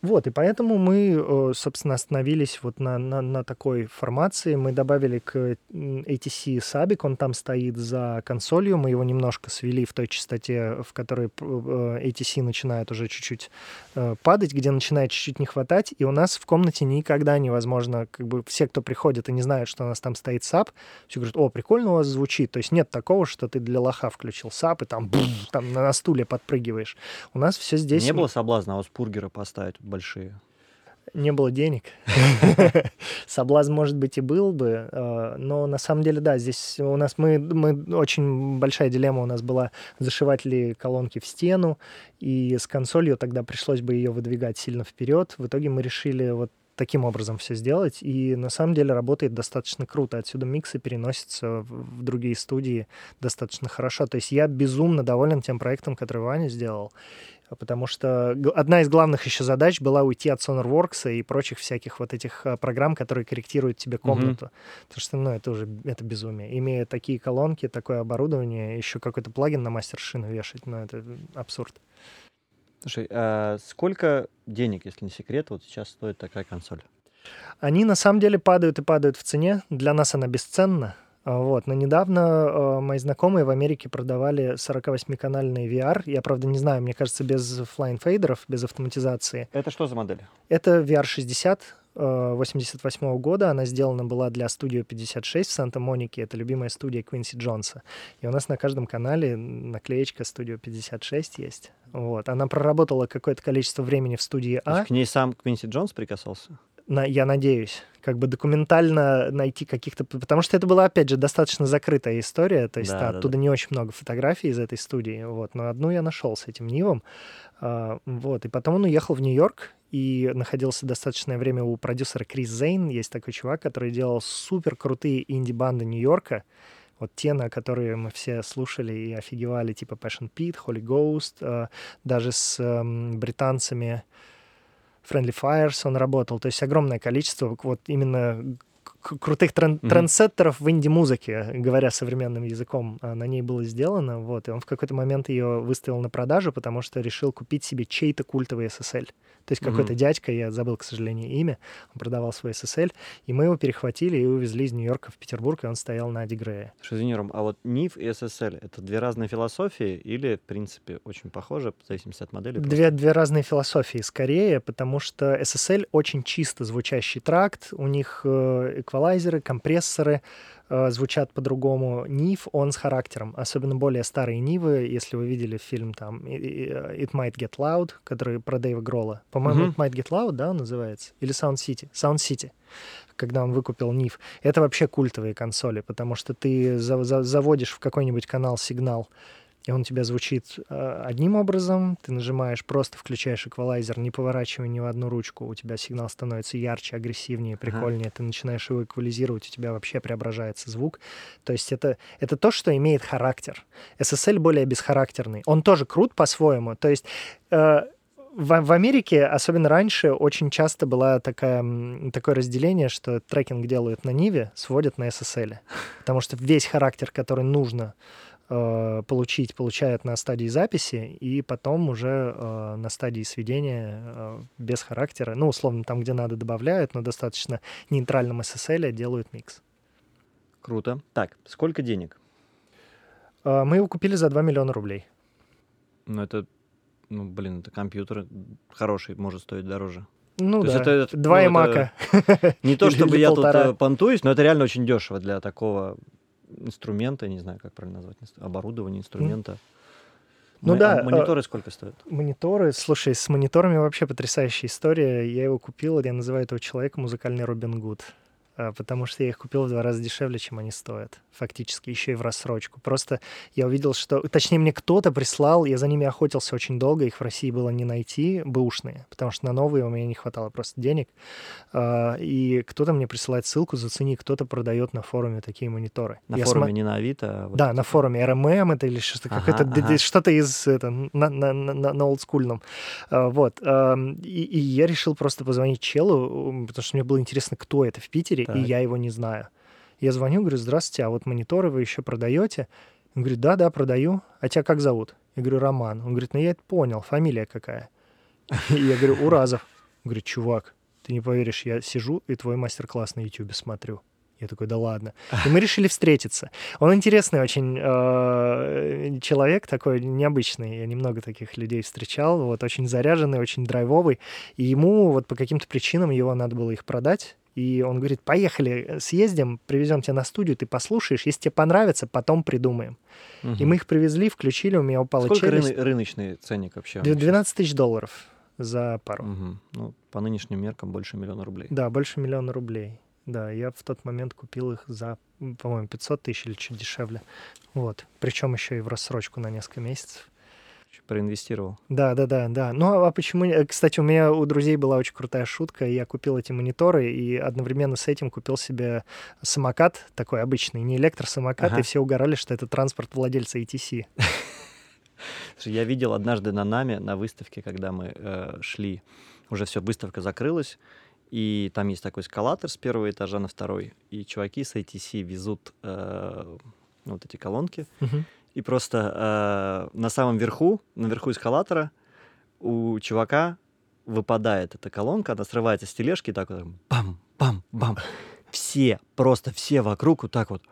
Вот, и поэтому мы, э, собственно, остановились вот на, на, на такой формации. Мы добавили к ATC Sabic, он там стоит за консолью. Мы его немножко свели в той частоте, в которой э, ATC начинает уже чуть-чуть э, падать, где начинает чуть-чуть не хватать. И у нас в комнате никогда невозможно, как бы все, кто приходит и не знают, что у нас там стоит SAP, все говорят, о, прикольно у вас звучит. То есть нет такого, что ты для лоха включил SAP и там, там на стуле подпрыгиваешь. У нас все здесь... Не было соблазна Аусбургера поставить большие? Не было денег. Соблазн, может быть, и был бы, э, но на самом деле, да, здесь у нас мы, мы очень большая дилемма у нас была, зашивать ли колонки в стену, и с консолью тогда пришлось бы ее выдвигать сильно вперед. В итоге мы решили вот таким образом все сделать, и на самом деле работает достаточно круто. Отсюда миксы переносятся в другие студии достаточно хорошо. То есть я безумно доволен тем проектом, который Ваня сделал потому что одна из главных еще задач была уйти от SonarWorks и прочих всяких вот этих а, программ, которые корректируют тебе комнату. Mm-hmm. Потому что, ну, это уже это безумие. Имея такие колонки, такое оборудование, еще какой-то плагин на мастер-шину вешать, ну, это абсурд. Слушай, а сколько денег, если не секрет, вот сейчас стоит такая консоль? Они на самом деле падают и падают в цене. Для нас она бесценна. А, вот. Но недавно э, мои знакомые в Америке продавали 48-канальный VR. Я, правда, не знаю, мне кажется, без flying фейдеров, без автоматизации. Это что за модель? Это VR60 88 -го года. Она сделана была для Studio 56 в Санта-Монике. Это любимая студия Квинси Джонса. И у нас на каждом канале наклеечка Studio 56 есть. Вот. Она проработала какое-то количество времени в студии А. К ней сам Квинси Джонс прикасался? На, я надеюсь, как бы документально найти каких-то... Потому что это была, опять же, достаточно закрытая история, то есть да, оттуда да. не очень много фотографий из этой студии, вот, но одну я нашел с этим Нивом, а, вот, и потом он уехал в Нью-Йорк и находился достаточное время у продюсера Крис Зейн, есть такой чувак, который делал супер крутые инди-банды Нью-Йорка, вот те, на которые мы все слушали и офигевали, типа Passion Pit, Holy Ghost, а, даже с британцами, Friendly Fires он работал. То есть огромное количество вот именно крутых трен- mm-hmm. трендсеттеров в инди-музыке, говоря современным языком, а, на ней было сделано. Вот, и он в какой-то момент ее выставил на продажу, потому что решил купить себе чей-то культовый SSL. То есть какой-то Мгм. дядька, я забыл, к сожалению, имя, он продавал свой SSL, и мы его перехватили и увезли из Нью-Йорка в Петербург, и он стоял на Дигрее. Слушай, извини, Ром, а вот NIF и SSL — это две разные философии или, в принципе, очень похожи, в зависимости от модели? просто? Две, две разные философии скорее, потому что SSL очень чисто звучащий тракт, у них э, эквалайзеры, компрессоры э, звучат по-другому. NIF, он с характером, особенно более старые Нивы, если вы видели фильм там It Might Get Loud, который про Дэйва Гролла. По-моему, Мгм. It Might Get Loud, да, он называется? Или Sound City? Sound City когда он выкупил NIF. Это вообще культовые консоли, потому что ты за- за- заводишь в какой-нибудь канал сигнал, и он у тебя звучит э, одним образом, ты нажимаешь, просто включаешь эквалайзер, не поворачивая ни в одну ручку, у тебя сигнал становится ярче, агрессивнее, прикольнее, ты начинаешь его эквализировать, у тебя вообще преображается звук. То есть это, это то, что имеет характер. SSL более бесхарактерный. Он тоже крут по-своему. То есть э, в, в Америке, особенно раньше, очень часто было такая, м, такое разделение, что трекинг делают на Ниве, сводят на SSL. Потому что весь характер, который нужно получить, получают на стадии записи, и потом уже э, на стадии сведения э, без характера, ну, условно, там, где надо, добавляют, но достаточно нейтральном SSL делают микс. Круто. Так, сколько денег? Э, мы его купили за 2 миллиона рублей. Ну, это, ну, блин, это компьютер хороший, может стоить дороже. Ну То да, есть это- это- два ну, имака. Не то, чтобы я тут полтора. э, понтуюсь, но это реально очень дешево для такого инструмента, не знаю, как правильно назвать, оборудования, инструмента. Ну Мо- да, а Мониторы сколько стоят? Мониторы, слушай, с мониторами вообще потрясающая история. Я его купил, я называю этого человека музыкальный Робин Гуд. А, Потому что я их купил в два раза дешевле, чем они стоят. Фактически, еще и в рассрочку. Просто я увидел, что... Точнее, мне кто-то прислал, я за ними охотился очень долго, их в России было не найти, бэушные, потому что на новые у меня не хватало просто денег. А, И кто-то мне присылает ссылку, зацени, кто-то продает на форуме такие мониторы. На Я форуме сма- не на Авито, а вот да, это на форуме RMM это или что-то Ага, какое-то ага. что-то из это на, на, на, на- олдскульном. А, Вот. И, и я решил просто позвонить челу, потому что мне было интересно, кто это в Питере, Так. и я его не знаю. Я звоню, говорю, здравствуйте, а вот мониторы вы еще продаете? Он говорит, да, да, продаю. А тебя как зовут? Я говорю, Роман. Он говорит, ну я это понял, фамилия какая? И я говорю, Уразов. Он говорит, чувак, ты не поверишь, я сижу и твой мастер-класс на YouTube смотрю. Я такой, да ладно. И мы решили встретиться. Он интересный очень э, человек, такой необычный. Я немного таких людей встречал. Вот очень заряженный, очень драйвовый. И ему вот по каким-то причинам его надо было их продать. И он говорит, поехали, съездим, привезем тебя на студию, ты послушаешь. Если тебе понравится, потом придумаем. И Мгм. мы их привезли, включили, у меня упала Сколько челюсть. рыны- рыночный ценник вообще? у Две- них сейчас? 12 тысяч долларов за пару. Мгм. Ну, по нынешним меркам больше миллиона рублей. Да, больше миллиона рублей. Да, я в тот момент купил их за, по-моему, 500 тысяч или чуть дешевле. Вот. Причем еще и в рассрочку на несколько месяцев. Проинвестировал. Да, да, да, да. Ну, а почему... э, Кстати, у меня у друзей была очень крутая шутка. Я купил эти мониторы и одновременно с этим купил себе самокат такой обычный, не электросамокат, Ага. и все угорали, что это транспорт владельца ETC. Я видел однажды на нами, на выставке, когда мы э, шли, уже все, выставка закрылась, и там есть такой эскалатор с первого этажа на второй, и чуваки с ATC везут э, вот эти колонки, Мгм. и просто э, на самом верху, наверху эскалатора у чувака выпадает эта колонка, она срывается с тележки, и так вот бам-бам-бам. Все, просто все вокруг вот так вот.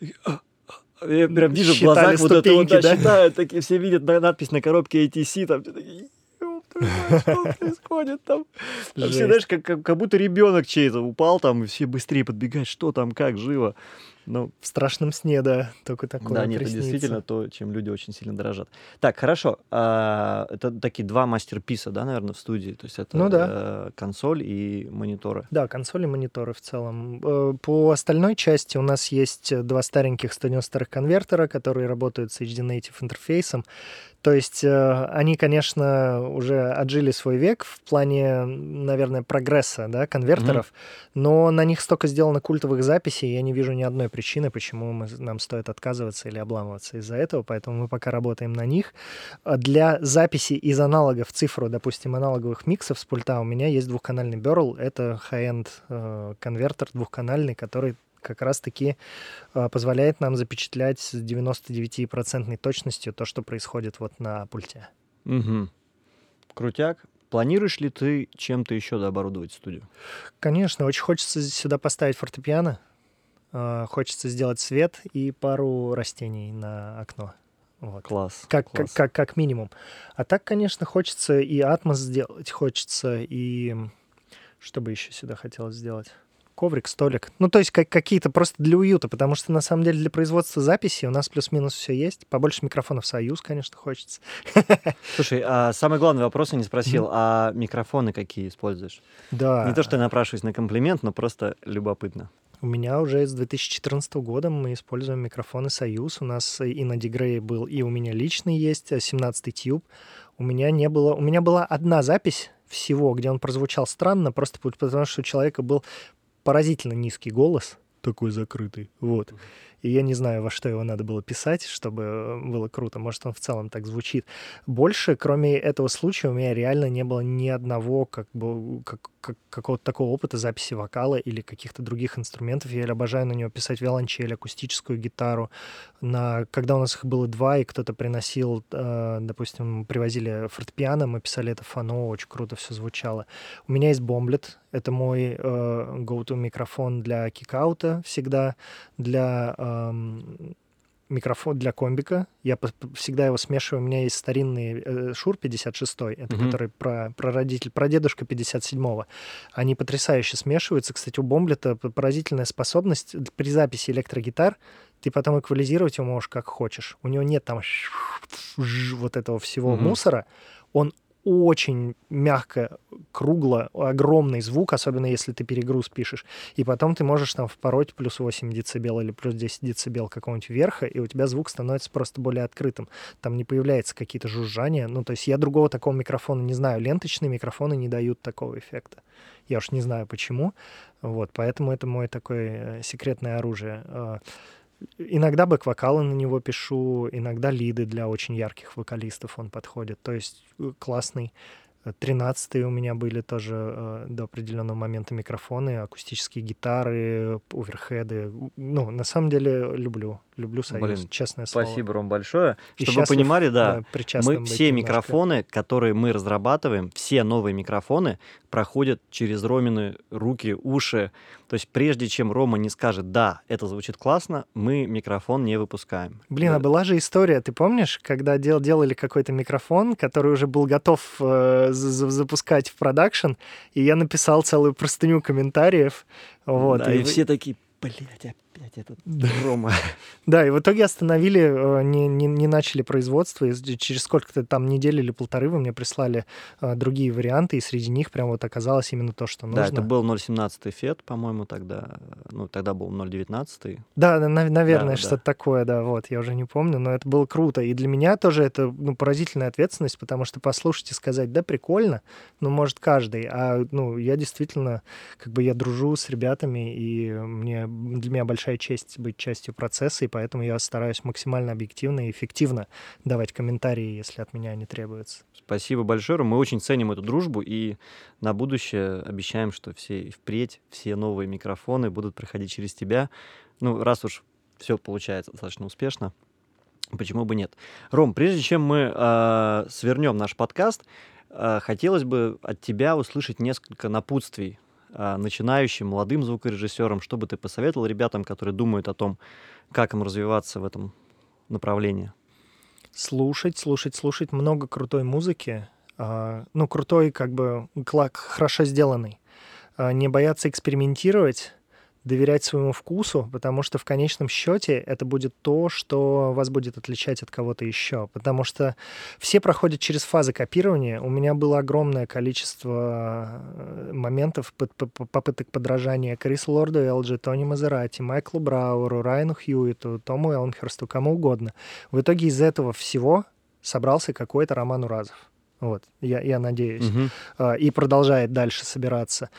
Я прям вижу в Считали глазах вот это вот, ступеньки, да? считают, такие все видят на- надпись на коробке ATC, там все такие, «Ёб твою мать, что происходит там? Все, знаешь, как, как, как будто ребенок чей-то упал там, и все быстрее подбегают, что там, как, живо. Ну, В страшном сне, да, только такое да, нет, это действительно то, чем люди очень сильно дорожат. Так, хорошо. а, это такие два мастерписа, да, наверное, в студии. То есть это Ну да. э, консоль и мониторы. Да, консоли, мониторы в целом. Э, По остальной части у нас есть два стареньких 192 конвертера, которые работают с HD Native интерфейсом. То есть э, они, конечно, уже отжили свой век в плане, наверное, прогресса да, конвертеров, но на них столько сделано культовых записей, я не вижу ни одной причины, почему мы, нам стоит отказываться или обламываться из-за этого, поэтому мы пока работаем на них. А Для записи из аналога в цифру, допустим, аналоговых миксов с пульта у меня есть двухканальный Burl, это high-end э, конвертер двухканальный, который как раз-таки э, позволяет нам запечатлять с 99% точностью то, что происходит вот на пульте. Мгм. Крутяк. Планируешь ли ты чем-то еще дооборудовать студию? Конечно, очень хочется сюда поставить фортепиано. Э, хочется сделать свет и пару растений на окно. Вот. Класс. Как, класс. Как, как, как минимум. А так, конечно, хочется и атмос сделать, хочется и... Что бы еще сюда хотелось сделать? коврик, столик. Ну, то есть как, какие-то просто для уюта, потому что на самом деле для производства записи у нас плюс-минус все есть. Побольше микрофонов Союз, конечно, хочется. Слушай, а самый главный вопрос я не спросил, а микрофоны какие используешь? Да. Не то, что я напрашиваюсь на комплимент, но просто любопытно. У меня уже с 2014 года мы используем микрофоны Союз. У нас и на Дигрее был, и у меня личный есть 17-й тюб. У меня не было... У меня была одна запись всего, где он прозвучал странно, просто потому что у человека был поразительно низкий голос, такой закрытый, вот. И я не знаю, во что его надо было писать, чтобы было круто. Может, он в целом так звучит. Больше, кроме этого случая, у меня реально не было ни одного как бы, как, как, какого-то такого опыта записи вокала или каких-то других инструментов. Я обожаю на него писать виолончель, акустическую гитару. На, когда у нас их было два, и кто-то приносил, э, допустим, привозили фортепиано, мы писали это фано, очень круто все звучало. У меня есть бомблет, это мой э, go-to микрофон для кикаута всегда, для э, микрофон для комбика. Я всегда его смешиваю. У меня есть старинный э, Шур 56, это mm-hmm. который про, про родитель, про дедушка 57-го. Они потрясающе смешиваются. Кстати, у Бомблета поразительная способность при записи электрогитар ты потом эквализировать его можешь как хочешь. У него нет там вот этого всего mm-hmm. мусора. Он очень мягко, кругло, огромный звук, особенно если ты перегруз пишешь. И потом ты можешь там впороть плюс 8 децибел или плюс 10 децибел какого-нибудь верха, и у тебя звук становится просто более открытым. Там не появляется какие-то жужжания. Ну, то есть я другого такого микрофона не знаю. Ленточные микрофоны не дают такого эффекта. Я уж не знаю почему. Вот, поэтому это мой такое э, секретное оружие. Иногда бэк-вокалы на него пишу, иногда лиды для очень ярких вокалистов он подходит. То есть э, классный. Тринадцатые у меня были тоже э, до определенного момента микрофоны, акустические гитары, оверхеды. Ну, на самом деле люблю. Люблю Союз, Блин, честное слово. Спасибо, Ром, большое. И Чтобы вы понимали, да, мы все немножко. микрофоны, которые мы разрабатываем, все новые микрофоны проходят через Ромины руки, уши. То есть прежде чем Рома не скажет, да, это звучит классно, мы микрофон не выпускаем. Блин, да. а была же история, ты помнишь, когда дел, делали какой-то микрофон, который уже был готов э, запускать в продакшн, и я написал целую простыню комментариев. Вот, да, и, и все такие, блядь, опять этот Рома. Да, и в итоге остановили, э, не, не, не начали производство, и через сколько-то там недели или полторы вы мне прислали э, другие варианты, и среди них прям вот оказалось именно то, что нужно. Да, это был 0.17 FET, по-моему, тогда, ну, тогда был 0.19. Да, на, наверное, да, что-то да. такое, да, вот, я уже не помню, но это было круто, и для меня тоже это, ну, поразительная ответственность, потому что послушать и сказать, да, прикольно, ну, может, каждый, а, ну, я действительно, как бы я дружу с ребятами, и мне, для меня большая большая честь быть частью процесса, и поэтому я стараюсь максимально объективно и эффективно давать комментарии, если от меня они требуются. Спасибо большое. Мы очень ценим эту дружбу и на будущее обещаем, что все впредь, все новые микрофоны будут проходить через тебя. Ну, раз уж все получается достаточно успешно, почему бы нет? Ром, прежде чем мы э, свернем наш подкаст, э, хотелось бы от тебя услышать несколько напутствий а, начинающим, молодым звукорежиссерам, что бы ты посоветовал ребятам, которые думают о том, как им развиваться в этом направлении? Слушать, слушать, слушать много крутой музыки. А, ну, крутой, как бы, хорошо сделанный. А, не бояться экспериментировать, доверять своему вкусу, потому что в конечном счете это будет то, что вас будет отличать от кого-то еще. Потому что все проходят через фазы копирования. У меня было огромное количество э, моментов, попыток подражания Крису Лорду Элджи, Тони Мазерати, Майклу Брауэру, Райану Хьюиту, Тому Элмхерсту, кому угодно. В итоге из этого всего собрался какой-то Роман Уразов. Вот, я, я надеюсь. Uh-huh. И продолжает дальше собираться.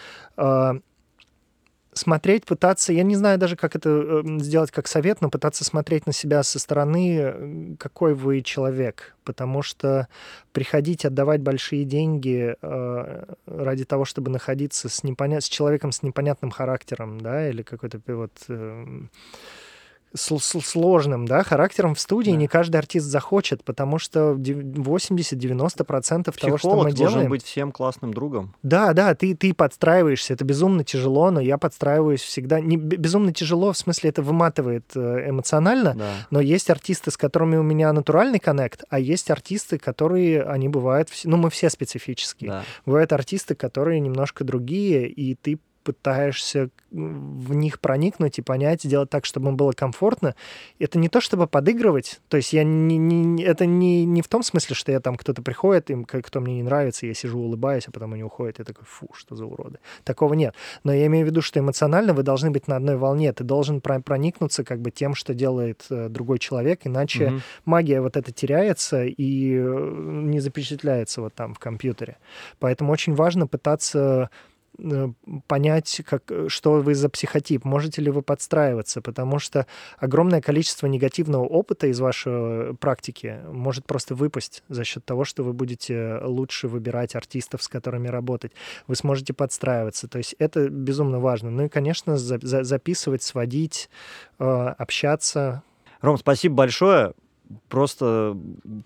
Смотреть, пытаться, я не знаю даже, как это эм, сделать как совет, но пытаться смотреть на себя со стороны, э, какой вы человек, потому что приходить, отдавать большие деньги э, ради того, чтобы находиться с, непоня... с человеком с непонятным характером, да, или какой-то вот... Э, сложным, да, характером в студии да. не каждый артист захочет, потому что 80-90% того, что мы делаем... должен быть всем классным другом. Да, да, ты, ты подстраиваешься, это безумно тяжело, но я подстраиваюсь всегда... Не, безумно тяжело, в смысле это выматывает э, эмоционально, да. но есть артисты, с которыми у меня натуральный коннект, а есть артисты, которые, они бывают... Ну, мы все специфические. Да. Бывают артисты, которые немножко другие, и ты пытаешься в них проникнуть и понять, сделать так, чтобы им было комфортно. Это не то, чтобы подыгрывать. То есть я не, не, это не, не в том смысле, что я там кто-то приходит, им кто мне не нравится, я сижу, улыбаюсь, а потом они уходят, я такой, фу, что за уроды. Такого нет. Но я имею в виду, что эмоционально вы должны быть на одной волне. Ты должен проникнуться как бы тем, что делает э, другой человек, иначе mm-hmm. магия вот эта теряется и э, не запечатляется вот там в компьютере. Поэтому очень важно пытаться понять, как, э, что вы за психотип, можете ли вы подстраиваться, потому что огромное количество негативного опыта из вашей практики может просто выпасть за счет того, что вы будете лучше выбирать артистов, с которыми работать. Вы сможете подстраиваться. То есть это безумно важно. Ну и, конечно, за, за, записывать, сводить, э, общаться. Ром, спасибо большое просто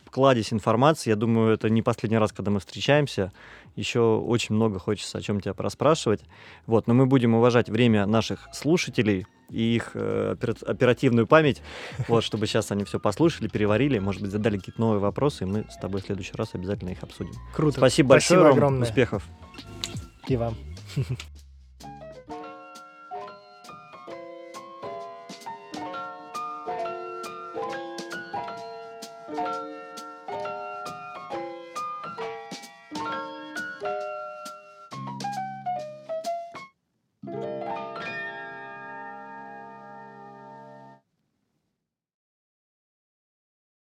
кладезь информации. Я думаю, это не последний раз, когда мы встречаемся. Еще очень много хочется о чем тебя проспрашивать. Вот, но мы будем уважать время наших слушателей и их э, оперативную память, вот, чтобы сейчас они все послушали, переварили, может быть, задали какие-то новые вопросы, и мы с тобой в следующий раз обязательно их обсудим. Круто. Спасибо, Спасибо большое, Ром. Огромное. Успехов. И вам.